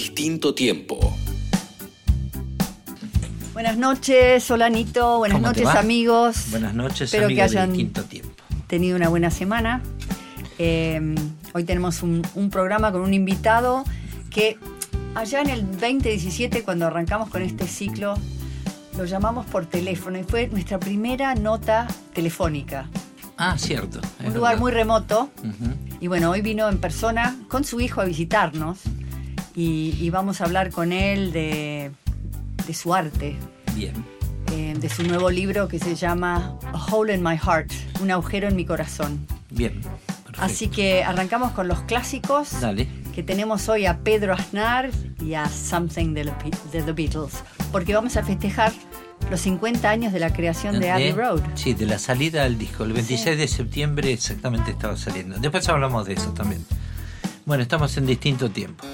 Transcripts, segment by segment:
Distinto tiempo. Buenas noches, Solanito. Buenas ¿Cómo te noches, amigos. Buenas noches, Espero que hayan tiempo. tenido una buena semana. Eh, hoy tenemos un, un programa con un invitado que allá en el 2017, cuando arrancamos con este ciclo, lo llamamos por teléfono y fue nuestra primera nota telefónica. Ah, cierto. un lugar verdad. muy remoto. Y bueno, hoy vino en persona con su hijo a visitarnos y, y vamos a hablar con él de, de su arte, Bien. eh, de su nuevo libro que se llama A Hole in My Heart, un agujero en mi corazón. Bien. Perfecto. Así que arrancamos con los clásicos Dale. que tenemos hoy a Pedro Aznar y a Something de, the Be- de The Beatles, porque vamos a festejar los 50 años de la creación de Abbey Road. Sí, de la salida del disco. El 26 de septiembre exactamente estaba saliendo. Después hablamos de eso también. Bueno, estamos en distinto tiempo.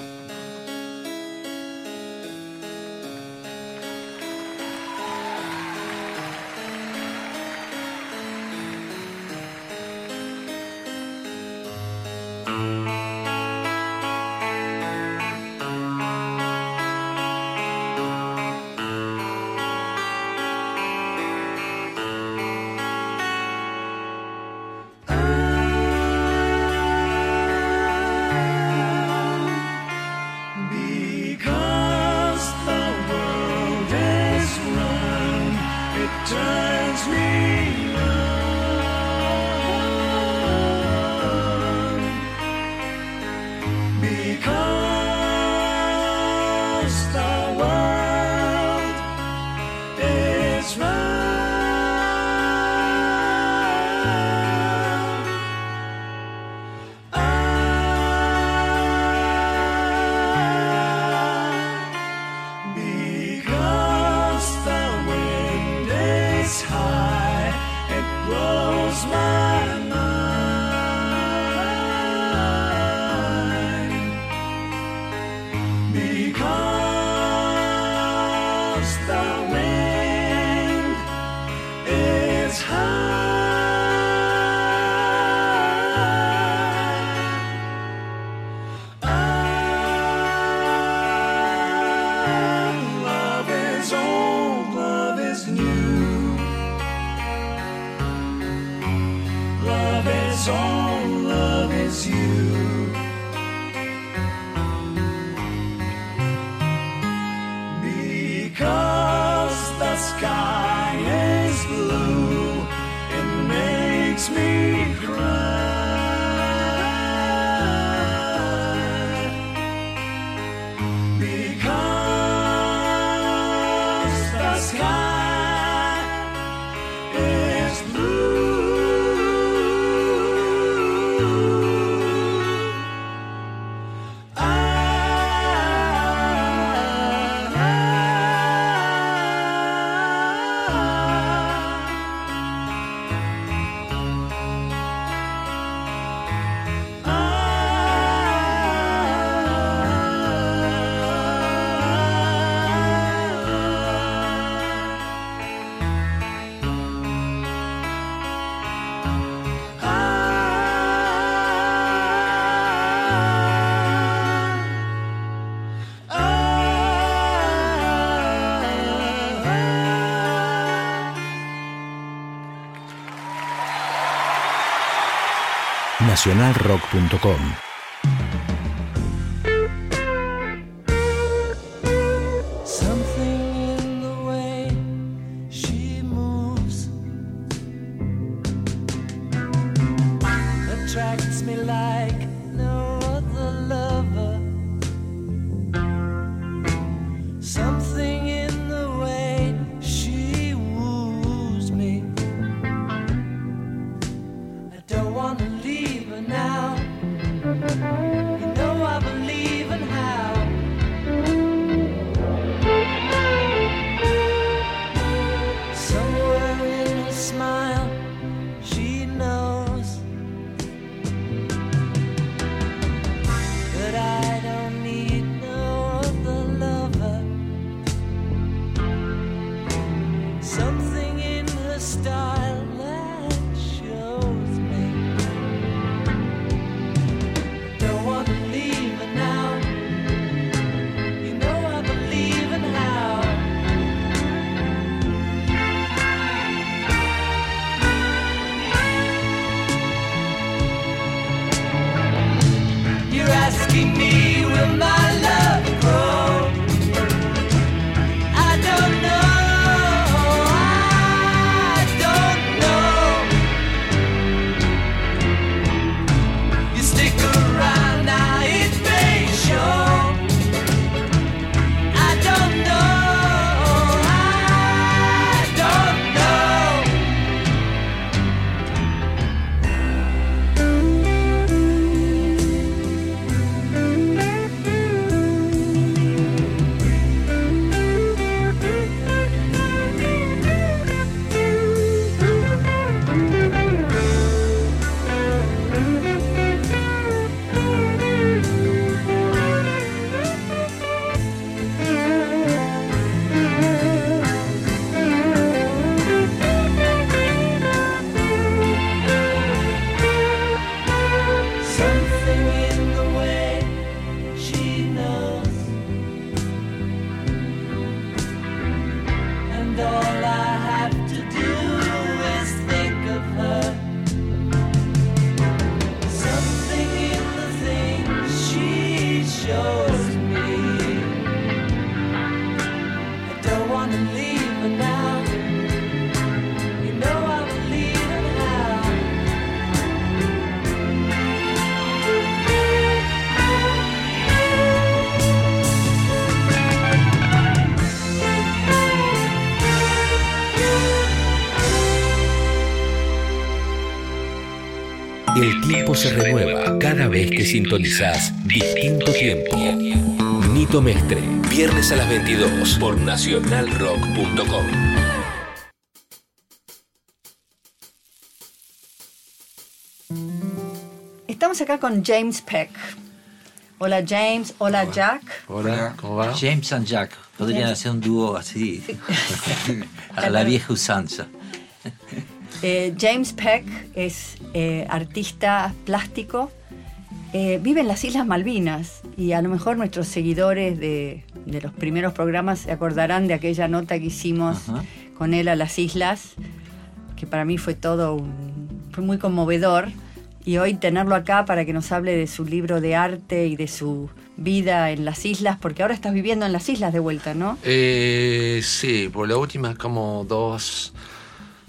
nacionalrock.com. se renueva cada vez que sintonizás Distinto Tiempo. Nito Mestre, viernes a las 22 por nacionalrock.com. Estamos acá con James Peck. Hola James, hola Jack. Hola, ¿cómo va? James and Jack. Podrían hacer un dúo así. a la vieja usanza. Eh, James Peck es eh, artista plástico. Eh, vive en las Islas Malvinas y a lo mejor nuestros seguidores de, de los primeros programas se acordarán de aquella nota que hicimos Ajá. con él a las islas, que para mí fue todo un, fue muy conmovedor. Y hoy tenerlo acá para que nos hable de su libro de arte y de su vida en las islas, porque ahora estás viviendo en las islas de vuelta, ¿no? Eh, sí, por la última como dos,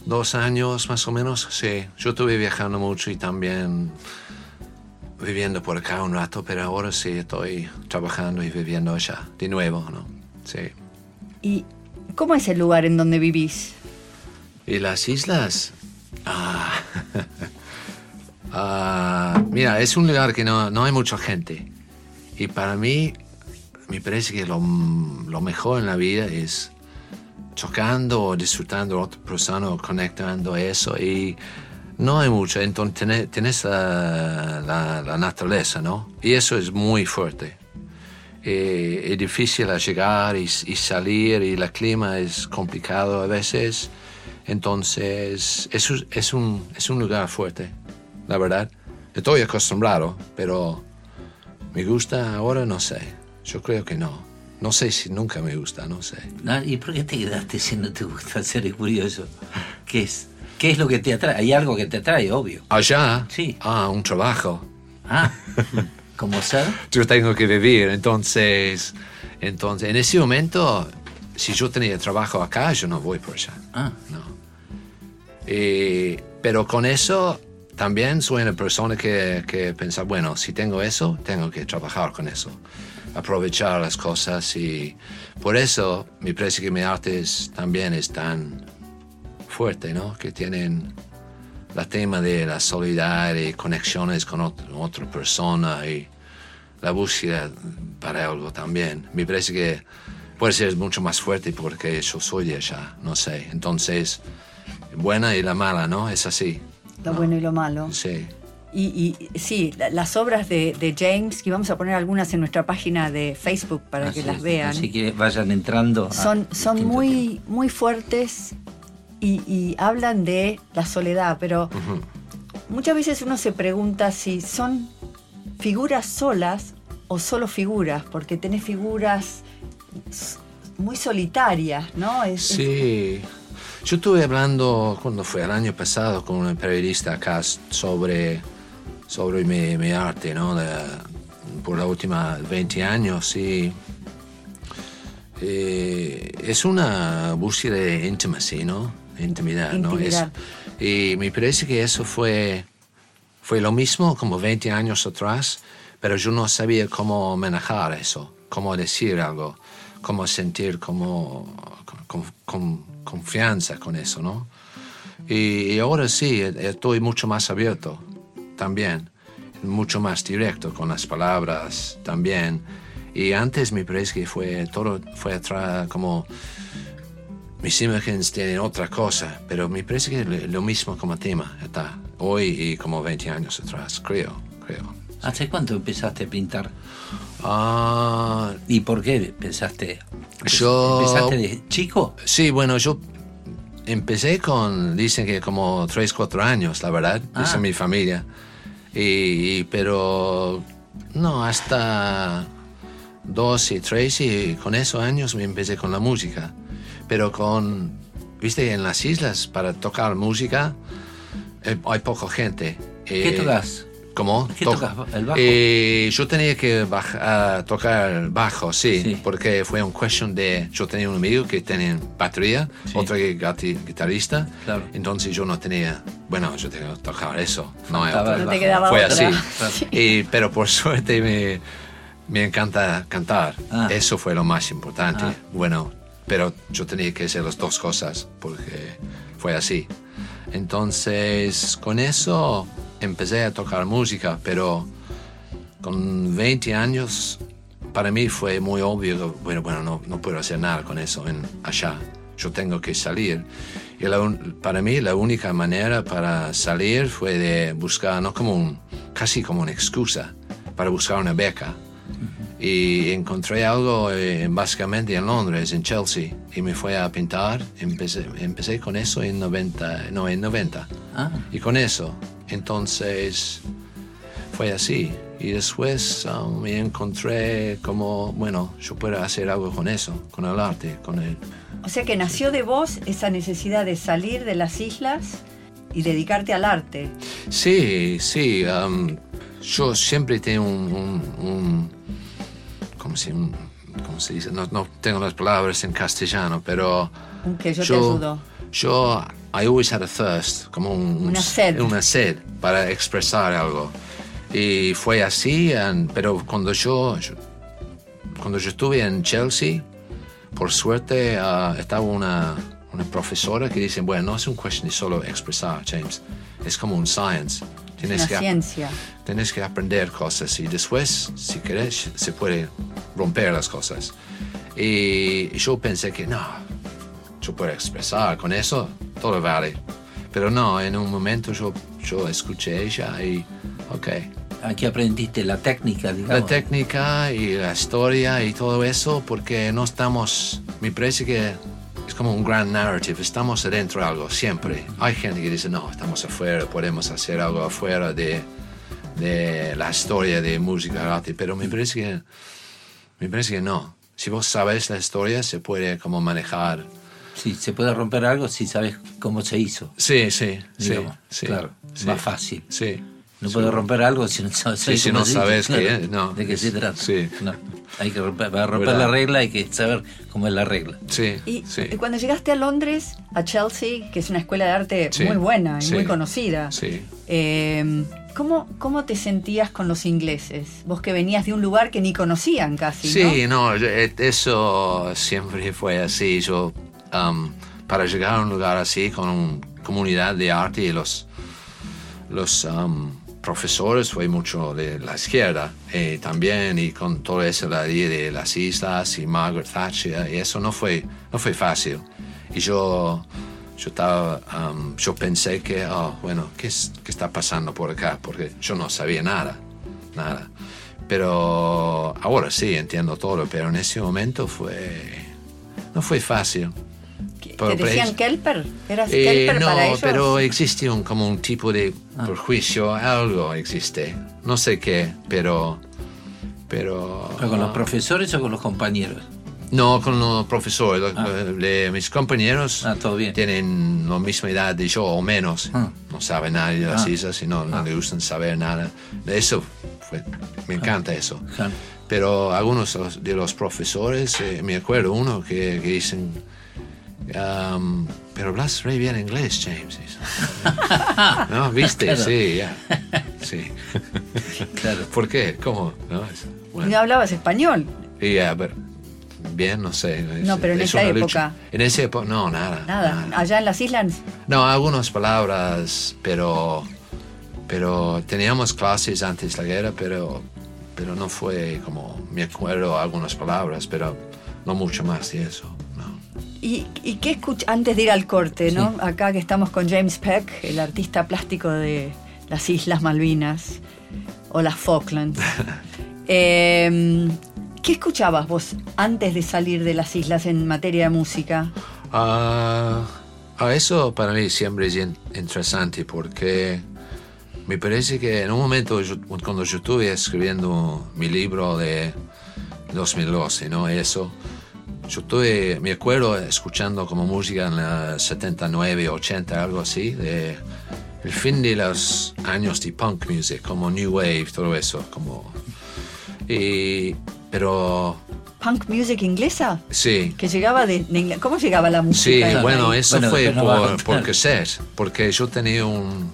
dos años más o menos, sí. Yo estuve viajando mucho y también viviendo por acá un rato, pero ahora sí estoy trabajando y viviendo allá de nuevo, ¿no? Sí. ¿Y cómo es el lugar en donde vivís? ¿Y las islas? Ah, ah, mira, es un lugar que no, no hay mucha gente. Y para mí, me parece que lo, lo mejor en la vida es chocando disfrutando a otra persona conectando eso. Y no hay mucho, entonces tenés la, la- naturaleza, ¿no? Y eso es muy fuerte. Eh, es difícil llegar y, y salir y el clima es complicado a veces. Entonces, es, un, es un lugar fuerte, la verdad. Estoy acostumbrado, pero me gusta ahora, no sé. Yo creo que no. No sé si nunca me gusta, no sé. ¿Y por qué te quedaste si no te gusta ser curioso? ¿Qué es? ¿Qué es lo que te atrae? Hay algo que te atrae, obvio. Allá, Sí. ah, un trabajo. Ah, como ser. yo tengo que vivir. Entonces, entonces, en ese momento, si yo tenía trabajo acá, yo no voy por allá. Ah, No. Eh, pero con eso también soy una persona que, que piensa, bueno, si tengo eso, tengo que trabajar con eso. Aprovechar las cosas y por eso me parece que mi arte es- también es tan fuerte, ¿no? Que tienen la tema de la solidaridad y conexiones con ot- otra persona y la búsqueda para algo también. Me parece que puede ser mucho más fuerte porque yo soy de allá, no sé. Entonces, buena y la mala, ¿no? Es así. Lo bueno y lo malo. Sí. Y, y sí, la- las obras de, de James, que vamos a poner algunas en nuestra página de Facebook para que las vean, Así que vayan entrando. son, son muy, muy fuertes y, y hablan de la soledad, pero muchas veces uno se pregunta si son figuras solas o solo figuras, porque tenés figuras muy solitarias, ¿no? Es- es- Sí. Yo estuve hablando, cuando fue el año pasado, con un periodista acá sobre, sobre mi, mi arte, ¿no? De- por los últimos 20 años y eh, es una búsqueda de intimacy, ¿no? Intimidad, ¿no? Es- y me parece que eso fue, fue lo mismo como 20 años atrás, pero yo no sabía cómo manejar eso, cómo decir algo, cómo sentir, cómo con, con- confianza con eso, ¿no? Y, y ahora sí, e- estoy mucho más abierto también, mucho más directo con las palabras también. Y antes me parece que fue todo fue atrás como mis imágenes tienen otra cosa, pero me parece que lo lo mismo como tema está hoy y como 20 años atrás, creo, creo. ¿Hace cuánto empezaste a pintar? Ah, ¿Y por qué pensaste? Yo- ¿Empezaste de chico? sí, bueno, yo empecé con, dicen que como 3, 4 años, la verdad, Ah. dice mi familia. Y, pero no, hasta 2 y 3 y con esos años me empecé con la música. Pero con, viste, en las islas para tocar música eh, hay poca gente. ¿Qué Eh, tocas? ¿Cómo? ¿Qué Toco. tocas? ¿El bajo? Eh, yo tenía que ah, tocar el bajo, sí, Sí. porque fue un cuestión de... Yo tenía un amigo que tenía batería, Sí. otro que guitarrista, Claro. entonces yo no tenía... Bueno, yo tenía que tocar eso, no otra. No te quedaba Fue otra. así. Y- pero por suerte me, me encanta cantar. Ah. Eso fue lo más importante. Ah. Bueno, pero yo tenía que hacer las dos cosas porque fue así. Entonces, con eso empecé a tocar música, pero con 20 años para mí fue muy obvio, que, bueno, bueno, no, no puedo hacer nada con eso en allá. Yo tengo que salir. Y la un- para mí la única manera para salir fue de buscar, no como un, casi como una excusa, para buscar una beca. Y encontré algo eh, básicamente en Londres, en Chelsea, y me fui a pintar. Empecé, empecé con eso en 90, no, en 90. Ah, Y con eso, entonces fue así. Y después ah, me encontré como, bueno, yo puedo hacer algo con eso, con el arte, con el... O sea que nació de vos esa necesidad de salir de las islas y dedicarte al arte. Sí, sí. am, yo siempre tengo un... un, un- ¿cómo, se, un- cómo se dice? No, no tengo las palabras en castellano, pero... Que yo te ayudo. Yo, I always had a thirst, como un, Una sed. Una sed para expresar algo. Y fue así, and- pero cuando yo, yo- cuando yo estuve en Chelsea, por suerte ah, estaba una, una profesora que dice, bueno, no es un cuestión de solo expresar, James, es como un science. Tienes Una que, ciencia. tienes que aprender cosas y después, si querés, se puede romper las cosas. Y yo pensé que no, yo puedo expresar con eso, todo vale. Pero no, en un momento yo, yo escuché ella y, ok, aquí aprendiste la técnica, digamos. la técnica y la historia y todo eso, porque no estamos, me parece que es como un gran narrative, estamos adentro de algo, siempre. Hay gente que dice, no, estamos afuera, podemos hacer algo afuera de, de la historia de música, arte, pero me parece que, me parece que no. Si vos sabes la historia, se puede como manejar. Sí, se puede romper algo si sabes cómo se hizo. Sí, sí, sí, Digamos, sí. claro, sí, más fácil. Sí. No puedes romper algo si no sabes, Sí, si no sabes qué claro, es, no, de qué se trata. sí. No, hay que romper, para romper ¿Verdad? la regla hay que saber cómo es la regla. Sí, Y sí. y cuando llegaste a Londres, a Chelsea, que es una escuela de arte Sí, muy buena y sí, muy conocida, Sí. eh, ¿cómo, ¿cómo te sentías con los ingleses? Vos que venías de un lugar que ni conocían casi, Sí, ¿no? no, eh, eso siempre fue así. Yo, um, para llegar a un lugar así, con una comunidad de arte y los, um, profesores fue mucho de la izquierda eh, también, y con todo eso, la de las islas y Margaret Thatcher, y eso no fue, no fue fácil. Y yo, yo, estaba, um, yo pensé que, oh, bueno, ¿qué, ¿qué está pasando por acá? Porque yo no sabía nada, nada. Pero ahora sí entiendo todo, pero en ese momento fue, no fue fácil. ¿Te decían Kelper? ¿Eras Eh, Kelper no, para ellos? pero existe un, como un tipo de prejuicio, algo existe. No sé qué, pero... Pero... ¿Pero con los profesores o con los compañeros? No, con los profesores. Ah. de mis compañeros Ah, todo bien. tienen la misma edad de yo o menos. Ah. No saben nada de las Ah. islas y no, no Ah. le gustan saber nada. De eso fue- me encanta eso. Pero algunos de los- de los profesores, eh, me acuerdo uno que, que dicen, um, pero hablas re bien inglés, James. ¿No? ¿Viste? Claro. Sí, ya. Sí. Claro. ¿Por qué? ¿Cómo? No, bueno. hablabas español. Y, ya, pero, bien, no sé. No, es- pero en es esa época. lucha. En esa época, no, nada. Nada. Allá en las islas, No, algunas palabras, pero, pero teníamos clases antes de la guerra, pero, pero no fue como, me acuerdo algunas palabras, pero no mucho más de eso. ¿Y, y qué escuchas? Antes de ir al corte, ¿no? Acá que estamos con James Peck, el artista plástico de las Islas Malvinas o las Falklands. Eh, ¿Qué escuchabas vos antes de salir de las islas en materia de música? Ah, eso para mí siempre es in- interesante porque me parece que en un momento, yo- cuando yo estuve escribiendo mi libro de 2012, ¿no? Eso, yo estuve, me acuerdo escuchando como música en la 79, 80, algo así, de el fin de los años de punk music, como New Wave, todo eso, como... Y, pero ¿Punk music inglesa? sí, Que llegaba de, de ¿Cómo llegaba la Sí, música? ahí? bueno, eso Bueno, fue a por, por cassette, porque yo tenía un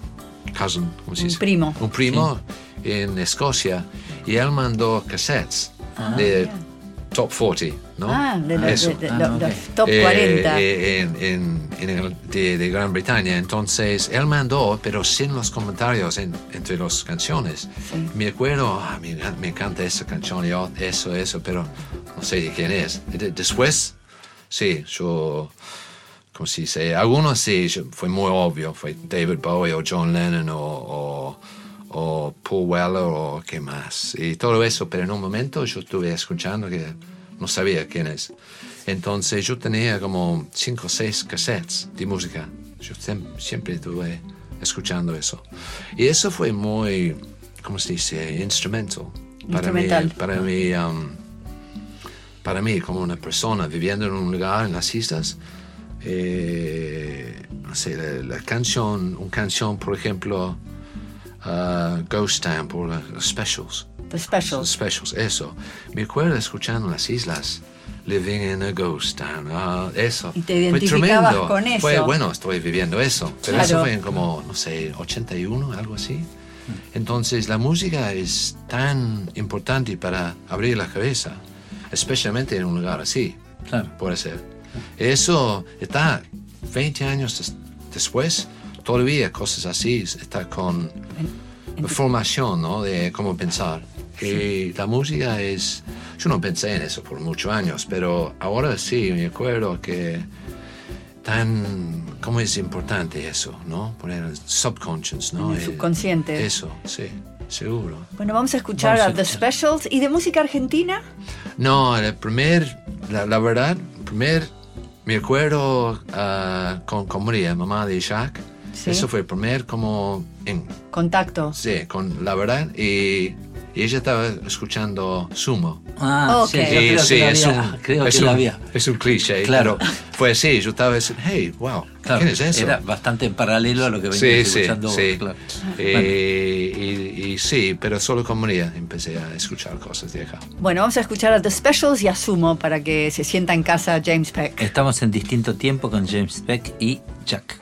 cousin, ¿cómo se Un dice? primo. Un primo en Escocia y él mandó cassettes Ah. de top 40, ¿no? Ah, de, los- Eso. de- de- Ah, los- ok. los top Eh, 40. eh, en, en- en el- de, de Gran Bretaña. Entonces, él mandó, pero sin los comentarios en- entre las canciones. Sí. Me acuerdo, ah, me, me encanta esa canción, yo, eso, eso, pero no sé de quién es. De- después, sí, yo, como se dice, algunos sí, fue muy obvio, fue David Bowie o John Lennon o, o, o Paul Weller o qué más. Y todo eso, pero en un momento yo estuve escuchando que no sabía quién es. Entonces yo tenía como cinco o seis cassettes de música. Yo siem- siempre estuve escuchando eso. Y eso fue muy, ¿cómo se dice? Instrumental. Para Instrumental. mí, para mí, um, para mí como una persona viviendo en un lugar en las islas, eh, no sé, la, la canción, una canción, por ejemplo, uh, Ghost la- los specials. The Specials. Specials, eso. Me acuerdo escuchando en las islas, Living in a Ghost Town. ah, eso. Y te Fue identificabas tremendo. con eso. Fue, bueno, estoy viviendo eso. Pero Claro. eso fue en como, no sé, 81, algo así. Entonces, la música es tan importante para abrir la cabeza, especialmente en un lugar así. Claro. Puede ser. Eso está 20 años des- después, todavía cosas así, está con formación, ¿no? De cómo pensar. Y la música es... Yo no pensé en eso por muchos años, pero ahora sí, me acuerdo que tan... ¿Cómo es importante eso, no? Poner el subconscious, ¿no? El Eh, subconsciente. Eso, sí, seguro. Bueno, vamos a escuchar Vamos a The. Specials. ¿Y de música argentina? No, el primer, la, la verdad, el primer, me acuerdo ah, con, con María, mamá de Isaac. Sí. Eso fue el primer como en, Contacto. sí, con la verdad. Y, y ella estaba escuchando Sumo. Ah, Ok. sí, yo Sí, creo sí, que la es había. un, creo es que un- había. es un cliché, Claro. pero fue así. Yo estaba diciendo, hey, wow, Claro, ¿quién es eso? Era bastante en paralelo a lo que Sí, venías sí, escuchando. vos, sí. claro. Eh, y, y sí, pero solo con María empecé a escuchar cosas de acá. Bueno, vamos a escuchar a The Specials y a Sumo para que se sienta en casa James Peck. Estamos en distinto tiempo con James Peck y Jack.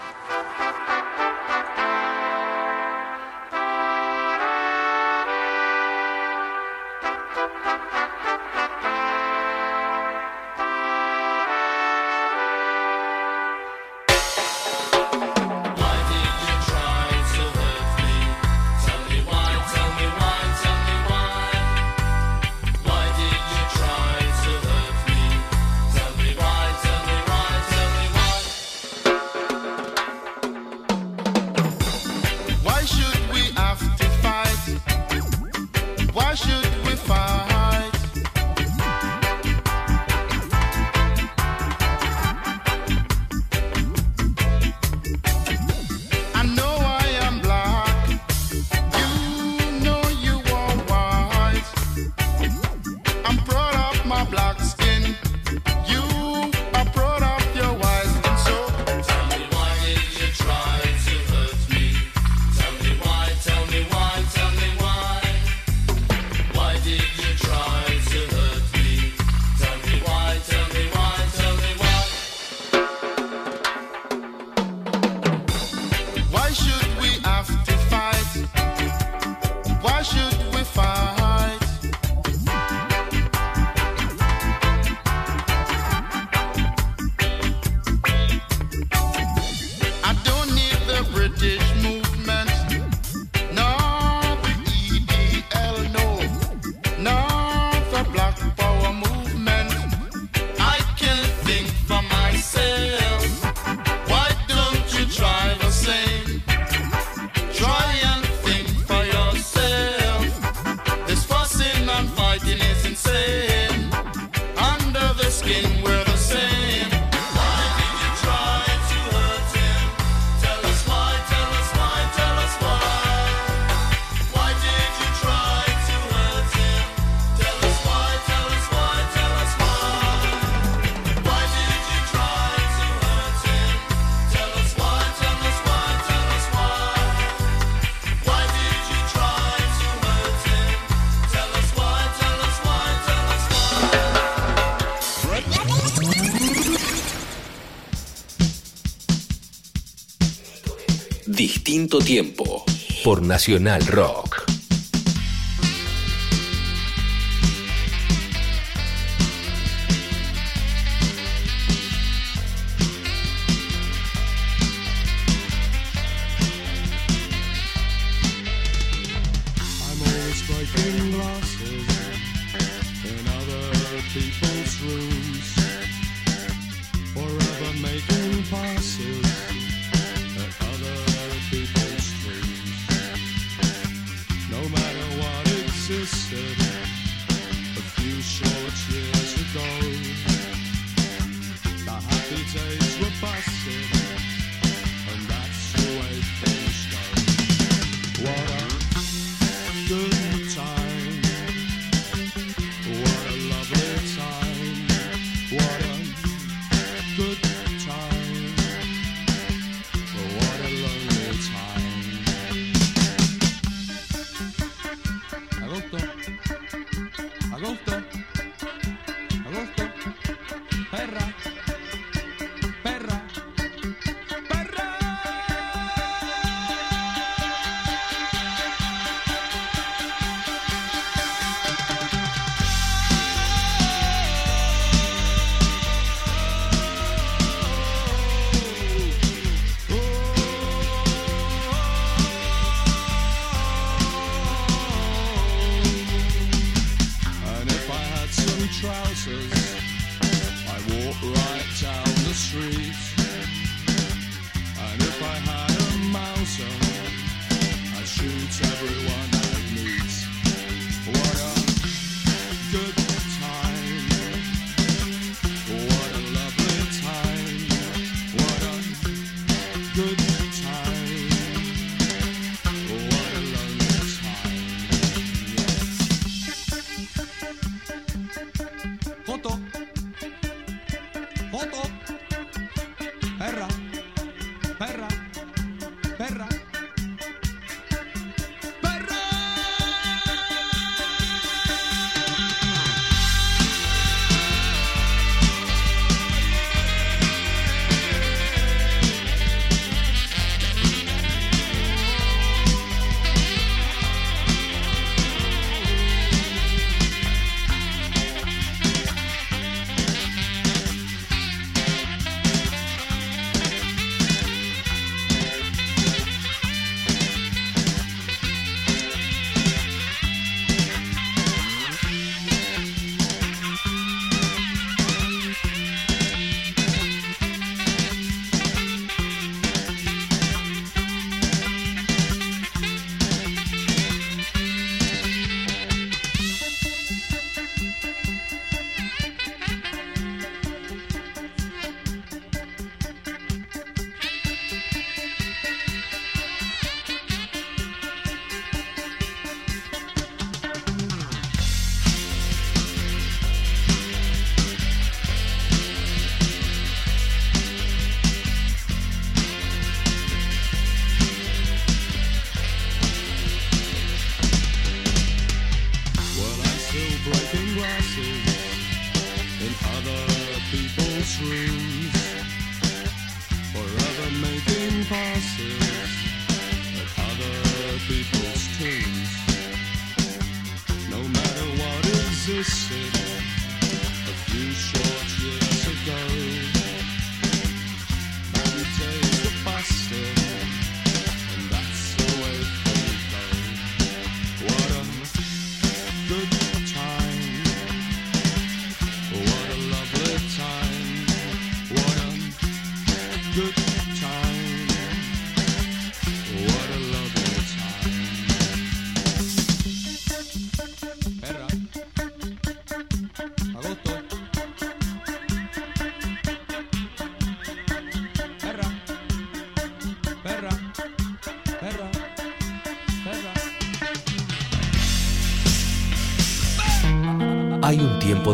Tiempo por Nacional Rock.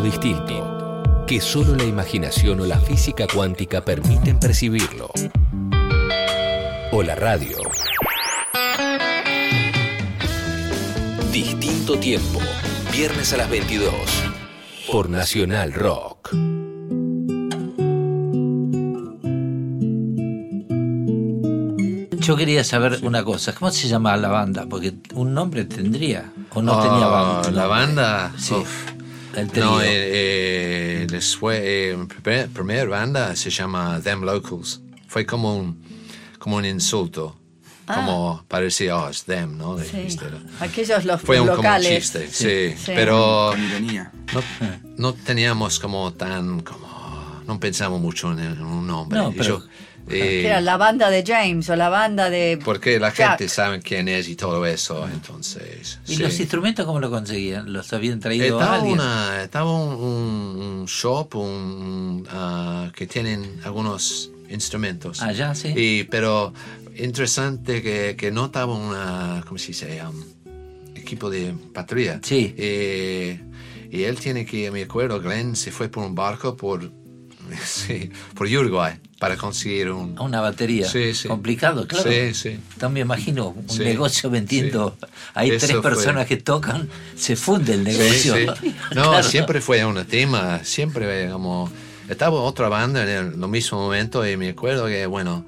Tiempo distinto que solo la imaginación o la física cuántica permiten percibirlo. O la radio. Distinto tiempo. Viernes a las 22. Por Nacional Rock. Yo quería saber una cosa, ¿cómo se llama la banda? Porque un nombre tendría, o no tenía Ah, banda. La banda. Sí. uf. El trío. No, eh, eh, después, eh, primer, primer banda se llama Them Locals. Fue como un, como un insulto. Como parecía, oh, es them, ¿no? De- Sí. Aquellos los Fue un, como un locales. chiste, sí. Sí. Pero no, no teníamos como tan, como, no pensamos mucho en, en un nombre. No, pero- yo, eh, Que era la banda de James o la banda de. porque la Jack. gente sabe quién es y todo eso, entonces. ¿Y sí. los instrumentos cómo lo conseguían? ¿Los habían traído Estaba, alguien? una, estaba un, un- un shop un, ah, que tienen algunos instrumentos. Ah, ya, sí. Y, pero interesante que, que no estaba una, ¿cómo se dice? Um, equipo de patrulla. Sí. Eh, y él tiene que, me acuerdo, Glenn se fue por un barco por, sí, por Uruguay para conseguir un... Una batería. Sí, sí. Complicado, claro. Sí, sí. Me imagino un Sí, negocio vendiendo. Hay Eso tres fue- personas que tocan, se funde el negocio. No, Claro. siempre fue un tema, siempre como... Estaba otra banda en el, lo mismo momento y me acuerdo que, bueno,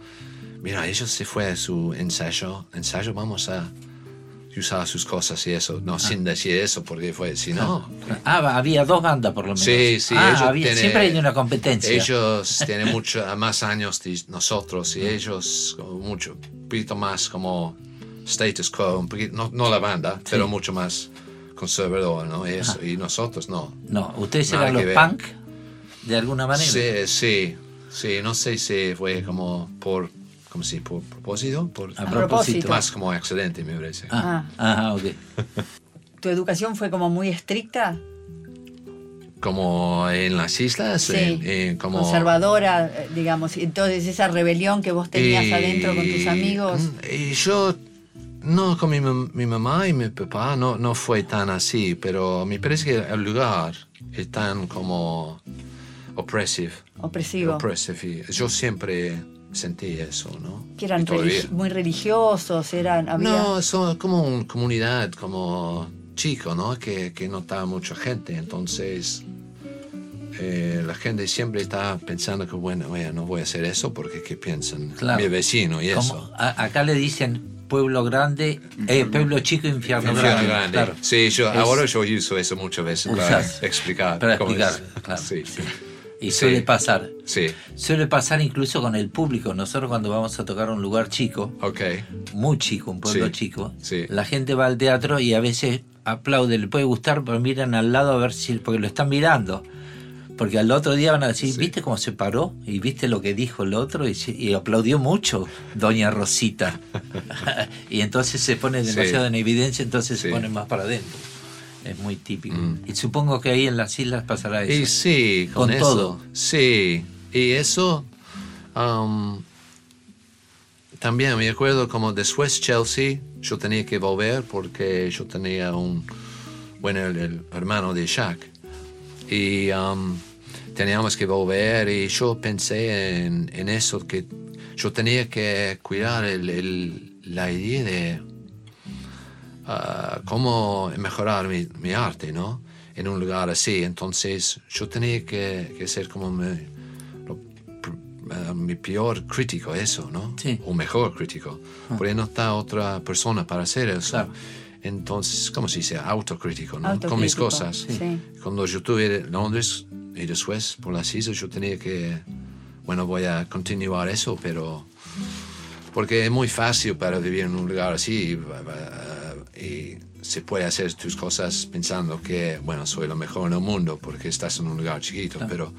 mira, ellos se fue a su ensayo, ensayo, vamos a usar sus cosas y eso, no sin decir eso, porque fue, si no... Ah, había dos bandas por lo menos. Sí, sí, Ah, ellos había- siempre hay una competencia. Ellos tienen mucho más años que nosotros y ellos mucho, un poquito más como status quo, un poquito, no, no la banda, pero mucho más conservador, ¿no? Y, eso, y nosotros no. No, ustedes eran los ver. punk de alguna manera. Sí, sí, sí, no sé si fue como por como si por propósito, por, A propósito. más como accidente, me parece. Ah, ah, ok. ¿Tu educación fue como muy estricta? Como en las islas, Sí. en- en como... Conservadora, eh, digamos. Entonces esa rebelión que vos tenías Y- adentro con tus amigos. Y yo, no, con mi, mi mamá y mi papá no, no fue tan así, pero me parece que el lugar es tan como. Opresivo. oppressive, y yo siempre sentí eso, ¿no? Que eran religi- muy religiosos, eran, había... No, son como una comunidad, como chico, ¿no? Que, que no está mucha gente, entonces eh, la gente siempre está pensando que, bueno, oye, no voy a hacer eso porque ¿qué piensan Claro. mi vecino y Como eso? acá le dicen pueblo grande, eh, pueblo chico, infierno, Infierno grande. grande. Claro. Sí, yo, Es- ahora yo uso eso muchas veces para explicar. Para cómo explicar, es. claro. Sí, Y Sí. suele pasar. sí, Suele pasar incluso con el público. Nosotros cuando vamos a tocar un lugar chico, muy chico, un pueblo Sí, chico, la gente va al teatro y a veces aplaude, le puede gustar, pero miran al lado a ver si, porque lo están mirando. Porque al otro día van a decir. ¿viste cómo se paró? ¿Y viste lo que dijo el otro? Y, y aplaudió mucho, doña Rosita. y entonces se pone demasiado en evidencia, entonces se pone más para adentro. Es muy típico. Mm. Y supongo que ahí en las islas pasará eso. Y sí, con, Con eso. todo. Sí, y eso um, también me acuerdo como después Chelsea, yo tenía que volver porque yo tenía un, bueno, el, el hermano de Shaq. Y um, teníamos que volver y yo pensé en, en eso, que yo tenía que cuidar el- el- la idea de ah, cómo mejorar mi, mi arte, ¿no? En un lugar así. Entonces yo tenía que, que ser como mi, lo ah, mi peor crítico, eso, ¿no? Sí. O mejor crítico. Porque no está otra persona para hacer eso. Claro. Entonces, ¿cómo se dice? Autocrítico, ¿no? Con mis Autocrítico, cosas. sí. Cuando yo estuve en Londres y después por las islas, yo tenía que, bueno, voy a continuar eso, pero porque es muy fácil para vivir en un lugar así se puede hacer tus cosas pensando que, bueno, soy lo mejor en el mundo porque estás en un lugar chiquito, pero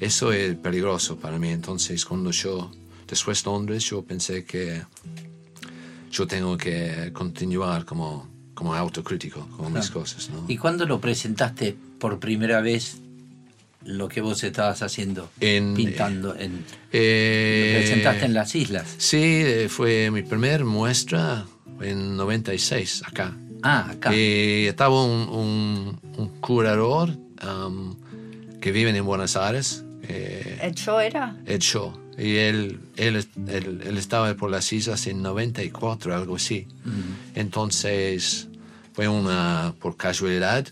eso es peligroso para mí. Entonces, cuando yo, después de Londres, yo pensé que yo tengo que continuar como, como autocrítico con mis cosas, ¿no? ¿Y cuándo lo presentaste por primera vez lo que vos estabas haciendo? En- pintando. En, lo Eh, presentaste en las islas. Sí, eh, fue mi primer muestra en 96 acá. Ah, acá. Y estaba un, un, un curador um, que vive en Buenos Aires, eh, ¿El show era? Ed Shaw. Y él, él, él, él estaba por las islas en 94, algo así. Entonces, fue una, por casualidad,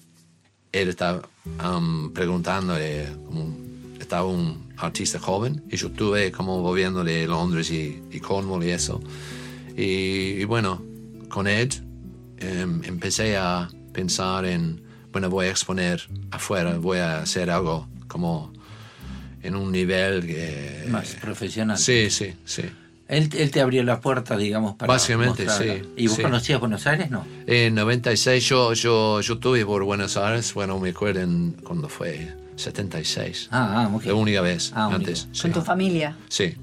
él estaba um, preguntándole, como, estaba un artista joven, y yo estuve como volviendo de Londres y, y Cornwall y eso. Y, y bueno, con Ed em, empecé a pensar en, bueno, voy a exponer afuera, voy a hacer algo como en un nivel que... Más profesional. Sí, sí, sí. Él, él te abrió la puerta, digamos, para Básicamente, mostrarla. sí, ¿Y vos sí. conocías Buenos Aires? No. En 96 yo, yo, yo estuve por Buenos Aires, bueno, me acuerdo en, cuando fue 76. Ah, ah, ok. La única vez, Ah, única. antes. Sí. Con tu familia. Sí.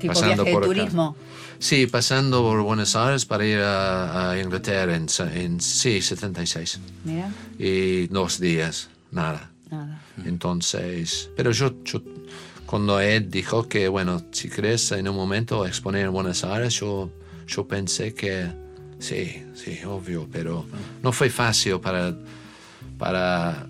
Tipo Pasando viaje de por acá. Sí, pasando por Buenos Aires para ir a, a Inglaterra en, en, sí, 76. Mira, Y dos días, nada. nada. Entonces, pero yo, yo, cuando Ed dijo que, bueno, si querés en un momento exponer en Buenos Aires, yo, yo pensé que sí, sí, obvio, pero no fue fácil para, para,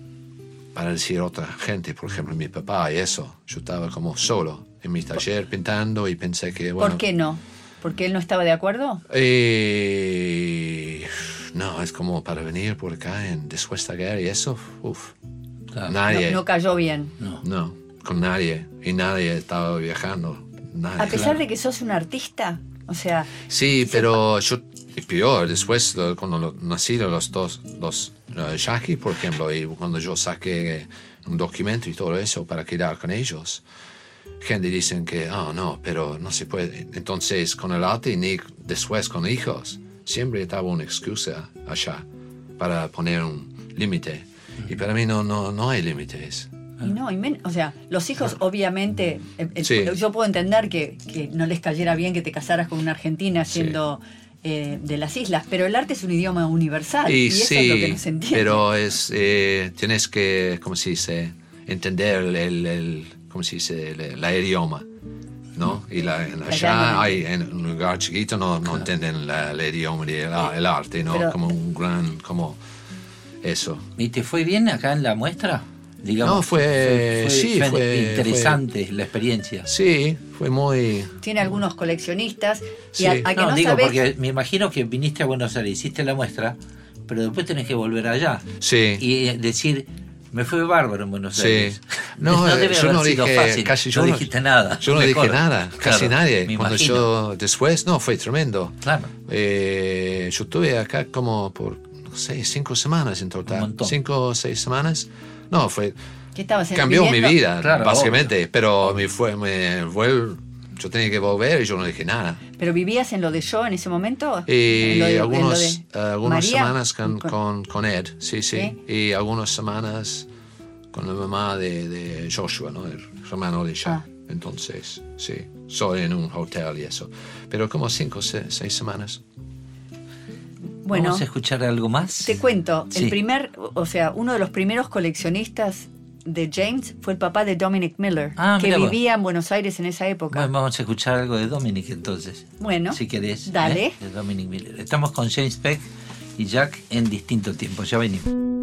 para decir a otra gente, por ejemplo, mi papá y eso. Yo estaba como solo en mi taller pintando y pensé que, bueno... ¿Por qué no? ¿Porque él no estaba de acuerdo? Eh, no, es como para venir por acá en, después de la guerra y eso, uff, Claro. nadie. No, no cayó bien. No. No, con nadie. Y nadie estaba viajando. Nadie. A pesar de que sos un artista, o sea, Sí, pero yo, y peor, después cuando lo- nacieron los dos, los uh, Jackie, por ejemplo, y cuando yo saqué un documento y todo eso para quedar con ellos, gente dicen que, oh, no, pero no se puede. Entonces, con el arte, ni después con hijos, siempre estaba una excusa allá para poner un límite. Y para mí no, no, no hay límites. Y no, y men- o sea, los hijos obviamente, eh, eh, Sí. yo puedo entender que, que no les cayera bien que te casaras con una argentina Sí. siendo eh, de las islas, pero el arte es un idioma universal y, Y eso sí, es lo que no se entiende. pero es, eh, tienes que, ¿cómo se dice? Entender el, el, el- ¿cómo se dice? El, el idioma, ¿no? Y la, en- La allá hay, en un lugar chiquito no, no entienden la- el idioma y el, el arte, ¿no? Pero- como un gran, como eso. ¿Y te fue bien acá en la muestra? Digamos, No, fue- sí, fue- interesante la experiencia. Sí, fue muy... Tiene algunos coleccionistas y Sí. a, a que no, no, digo sabes- porque me imagino que viniste a Buenos Aires, hiciste la muestra, pero después tenés que volver allá Sí. y eh, decir, me fue bárbaro en Buenos Sí. Aires. No, eh, debe yo haber no sido dije, fácil. casi yo no no- dijiste nada. Yo no Mejor. dije nada, casi Claro, nadie. me Cuando imagino. yo después, no, fue tremendo. Claro. Eh, yo estuve acá como por, no sé, cinco semanas en Un total. montón. Cinco o seis semanas. No, fue, ¿Qué estabas cambió mi viviendo? vida, Claro, básicamente. Pero me fue, me vuel- yo tenía que volver y yo no dije nada. ¿Pero vivías en lo de yo en ese momento? Y ¿En lo de- en lo algunos, de eh, algunas María? semanas con, con, con Ed, sí, sí, ¿Sí? Y algunas semanas con la mamá de, de Joshua, ¿no? El hermano de Isha. Ah. Entonces, sí, soy en un hotel y eso. Pero como cinco o se- seis semanas. Bueno, Vamos a escuchar algo más. te cuento, Sí. el primer, o sea, uno de los primeros coleccionistas de James fue el papá de Dominic Miller, Ah, que vos. vivía en Buenos Aires en esa época. Bueno, vamos a escuchar algo de Dominic entonces. Bueno, si querés. dale. ¿eh? De Dominic Miller. Estamos con James Peck y Jack en distinto tiempo. Ya venimos.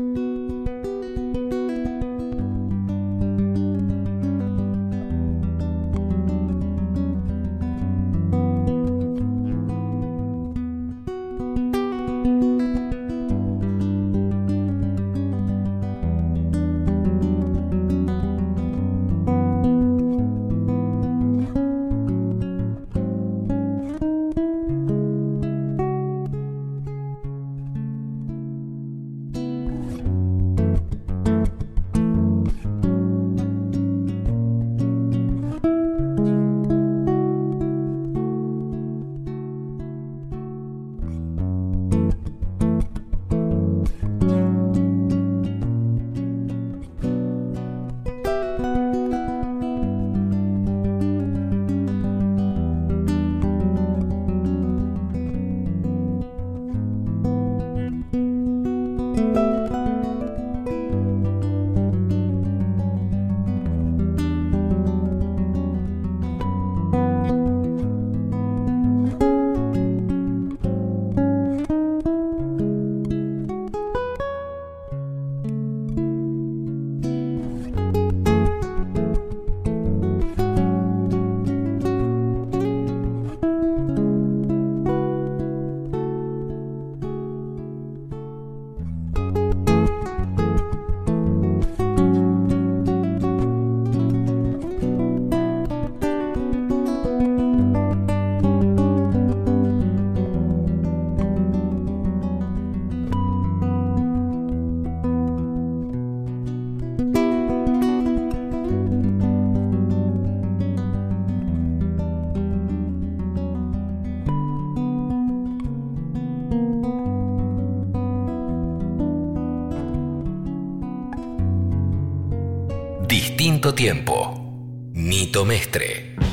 Distinto tiempo. Nito Mestre.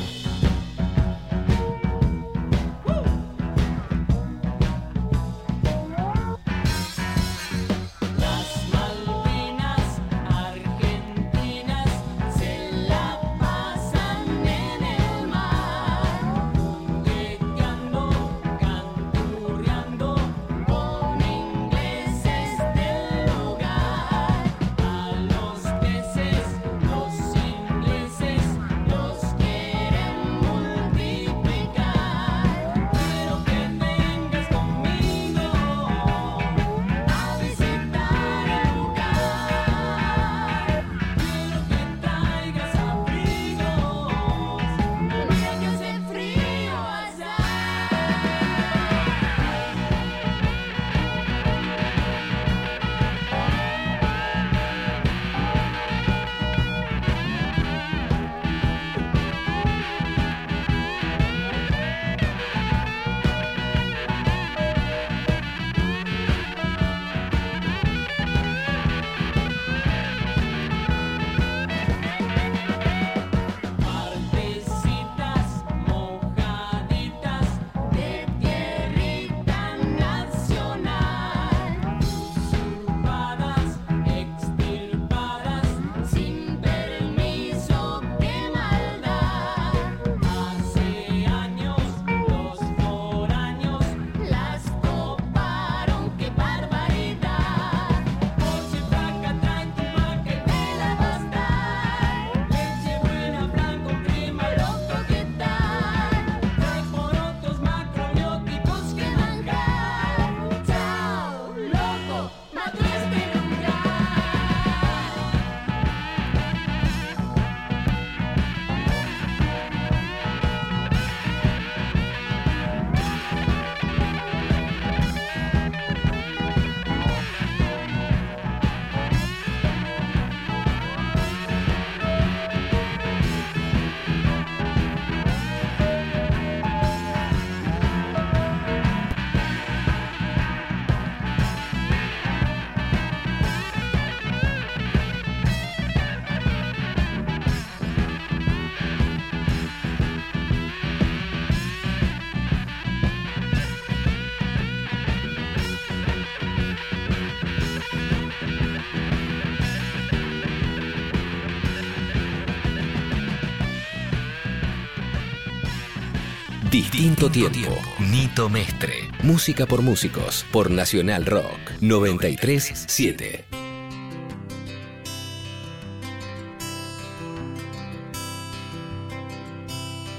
Distinto tiempo. Nito Mestre. Música por músicos. Por Nacional Rock. 937.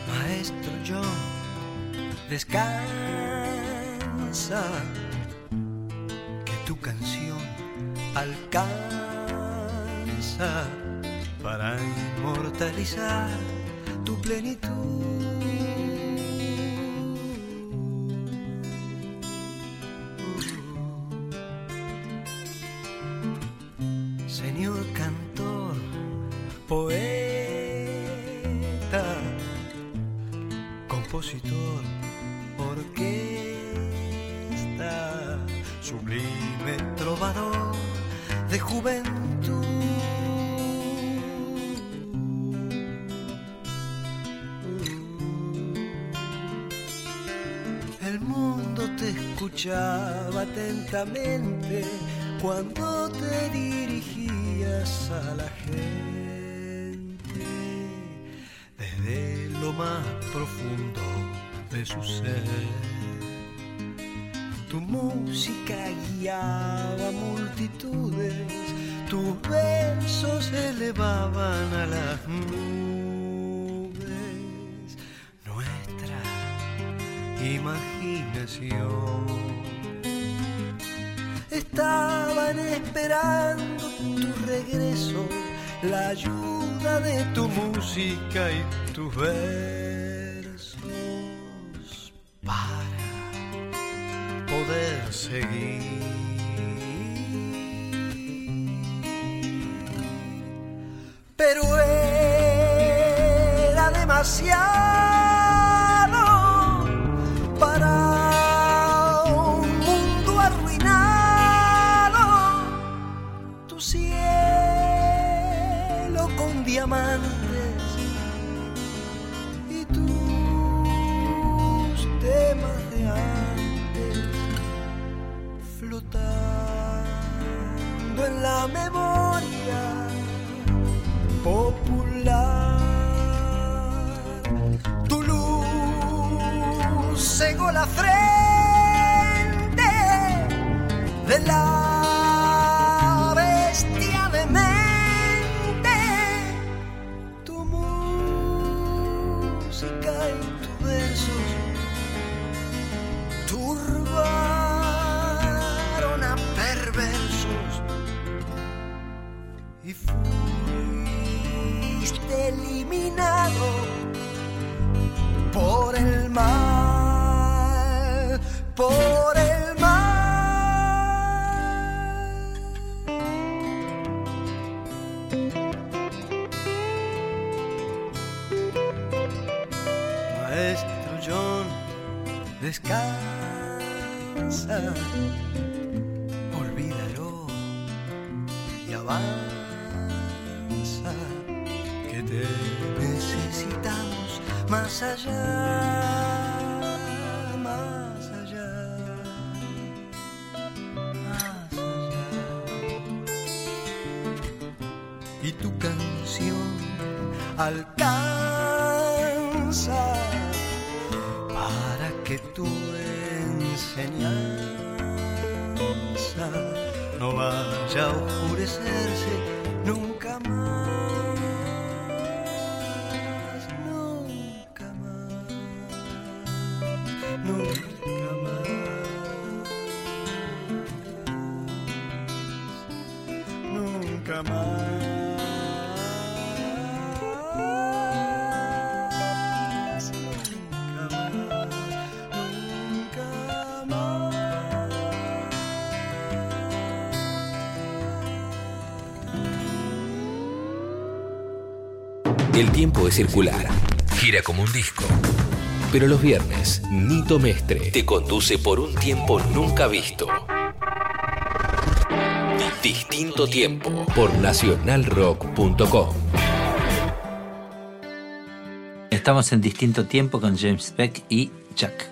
Maestro John, descansa, que tu canción alcanza para inmortalizar tu plenitud. Cuando te dirigías a la gente desde lo más profundo de su ser. Tu música guiaba multitudes, tus versos elevaban a las nubes. Nuestra imaginación ayuda de tu música y tus versos enseñanza. No vaya a oscurecerse tiempo es circular. Gira como un disco. Pero los viernes, Nito Mestre te conduce por un tiempo nunca visto. Distinto tiempo por nacionalrock.com. Estamos en distinto tiempo con James Beck y Jack.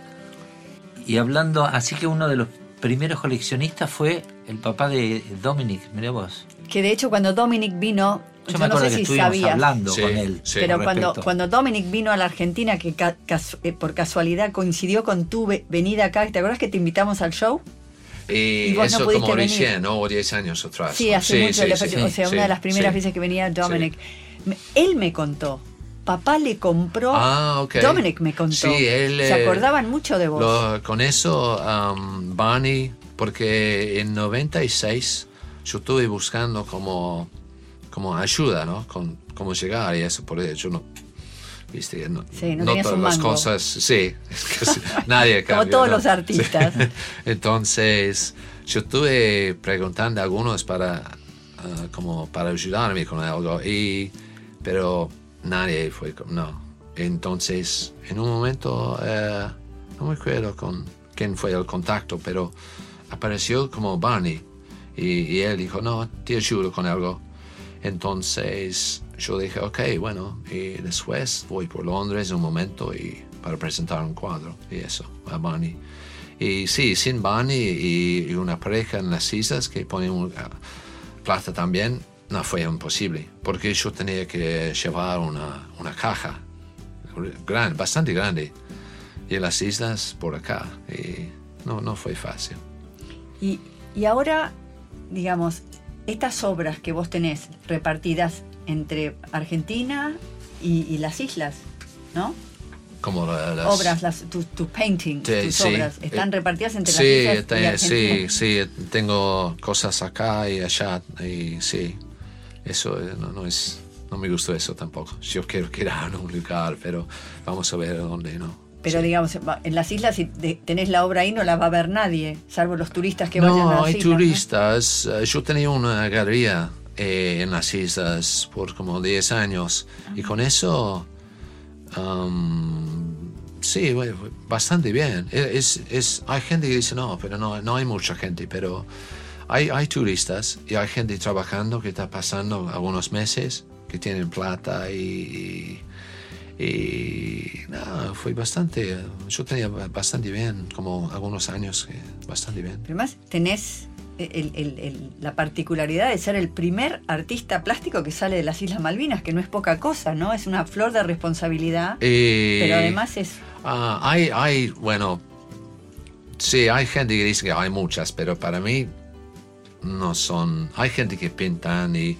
Y hablando, así que uno de los primeros coleccionistas fue el papá de Dominic, mirá vos. Que de hecho cuando Dominic vino Yo yo me no acuerdo sé que si estuvimos sabías. hablando Sí, con él. sí. Pero con cuando, cuando Dominic vino a la Argentina, que ca- casu- eh, por casualidad coincidió con tu ve- venida acá, ¿te acuerdas que te invitamos al show? Y, Y vos no eso pudiste como venir. recién, ¿no? O 10 años atrás. Sí, ¿no? hace mucho, le- sí, o sea, sí, una de las primeras sí. veces que venía Dominic. Él me contó, papá le compró, Ah, ok. Dominic me contó, Sí, él, se eh, acordaban mucho de vos. Lo- con eso, um, Barney, porque en 96 yo estuve buscando como, como ayuda, ¿no? Con cómo llegar y eso, por eso yo no. Viste, no, Sí, no todas un las cosas, sí, nadie Como cambia, todos los artistas. Sí. Entonces, yo estuve preguntando a algunos para, ah, como para ayudarme con algo, y, pero nadie fue, como- no. Entonces, en un momento, eh, no me acuerdo con quién fue el contacto, pero apareció como Barney, y, y él dijo, no, te ayudo con algo. Entonces yo dije, ok, bueno, y después voy por Londres un momento y para presentar un cuadro y eso, a Barney. Y sí, sin Barney y, y una pareja en las islas que ponen ah, plata también, no fue imposible, porque yo tenía que llevar una, una caja grande, bastante grande, y en las islas por acá, y no, no fue fácil. Y, y ahora, digamos, estas obras que vos tenés repartidas entre Argentina y, y las islas, ¿no? Como la- las... Obras, las, tus tus paintings, Sí, tus sí. obras, ¿están Eh, repartidas entre sí, las islas y te- Argentina? sí, sí, tengo cosas acá y allá y sí, eso eh, no, no es, no me gustó eso tampoco. Yo quiero quedar en un lugar, pero vamos a ver dónde, ¿no? Pero Sí. digamos, en las islas, si tenés la obra ahí, no la va a ver nadie, salvo los turistas que vayan a No, las hay islas. ¿no? turistas. Eh, Yo tenía una galería eh, en las islas por como 10 años y con eso, um, sí, bastante bien. E- Es, es, hay gente que dice, no, pero no, no hay mucha gente, pero hay, hay turistas y hay gente trabajando que está pasando algunos meses, que tienen plata y... y y nada, fue bastante, yo tenía bastante bien, como algunos años, que bastante bien. Además tenés el- el- el- la particularidad de ser el primer artista plástico que sale de las Islas Malvinas, que no es poca cosa, ¿no? Es una flor de responsabilidad, Eh, pero además es... ah, hay, hay, bueno, sí, hay gente que dice que hay muchas, pero para mí no son. Hay gente que pintan y,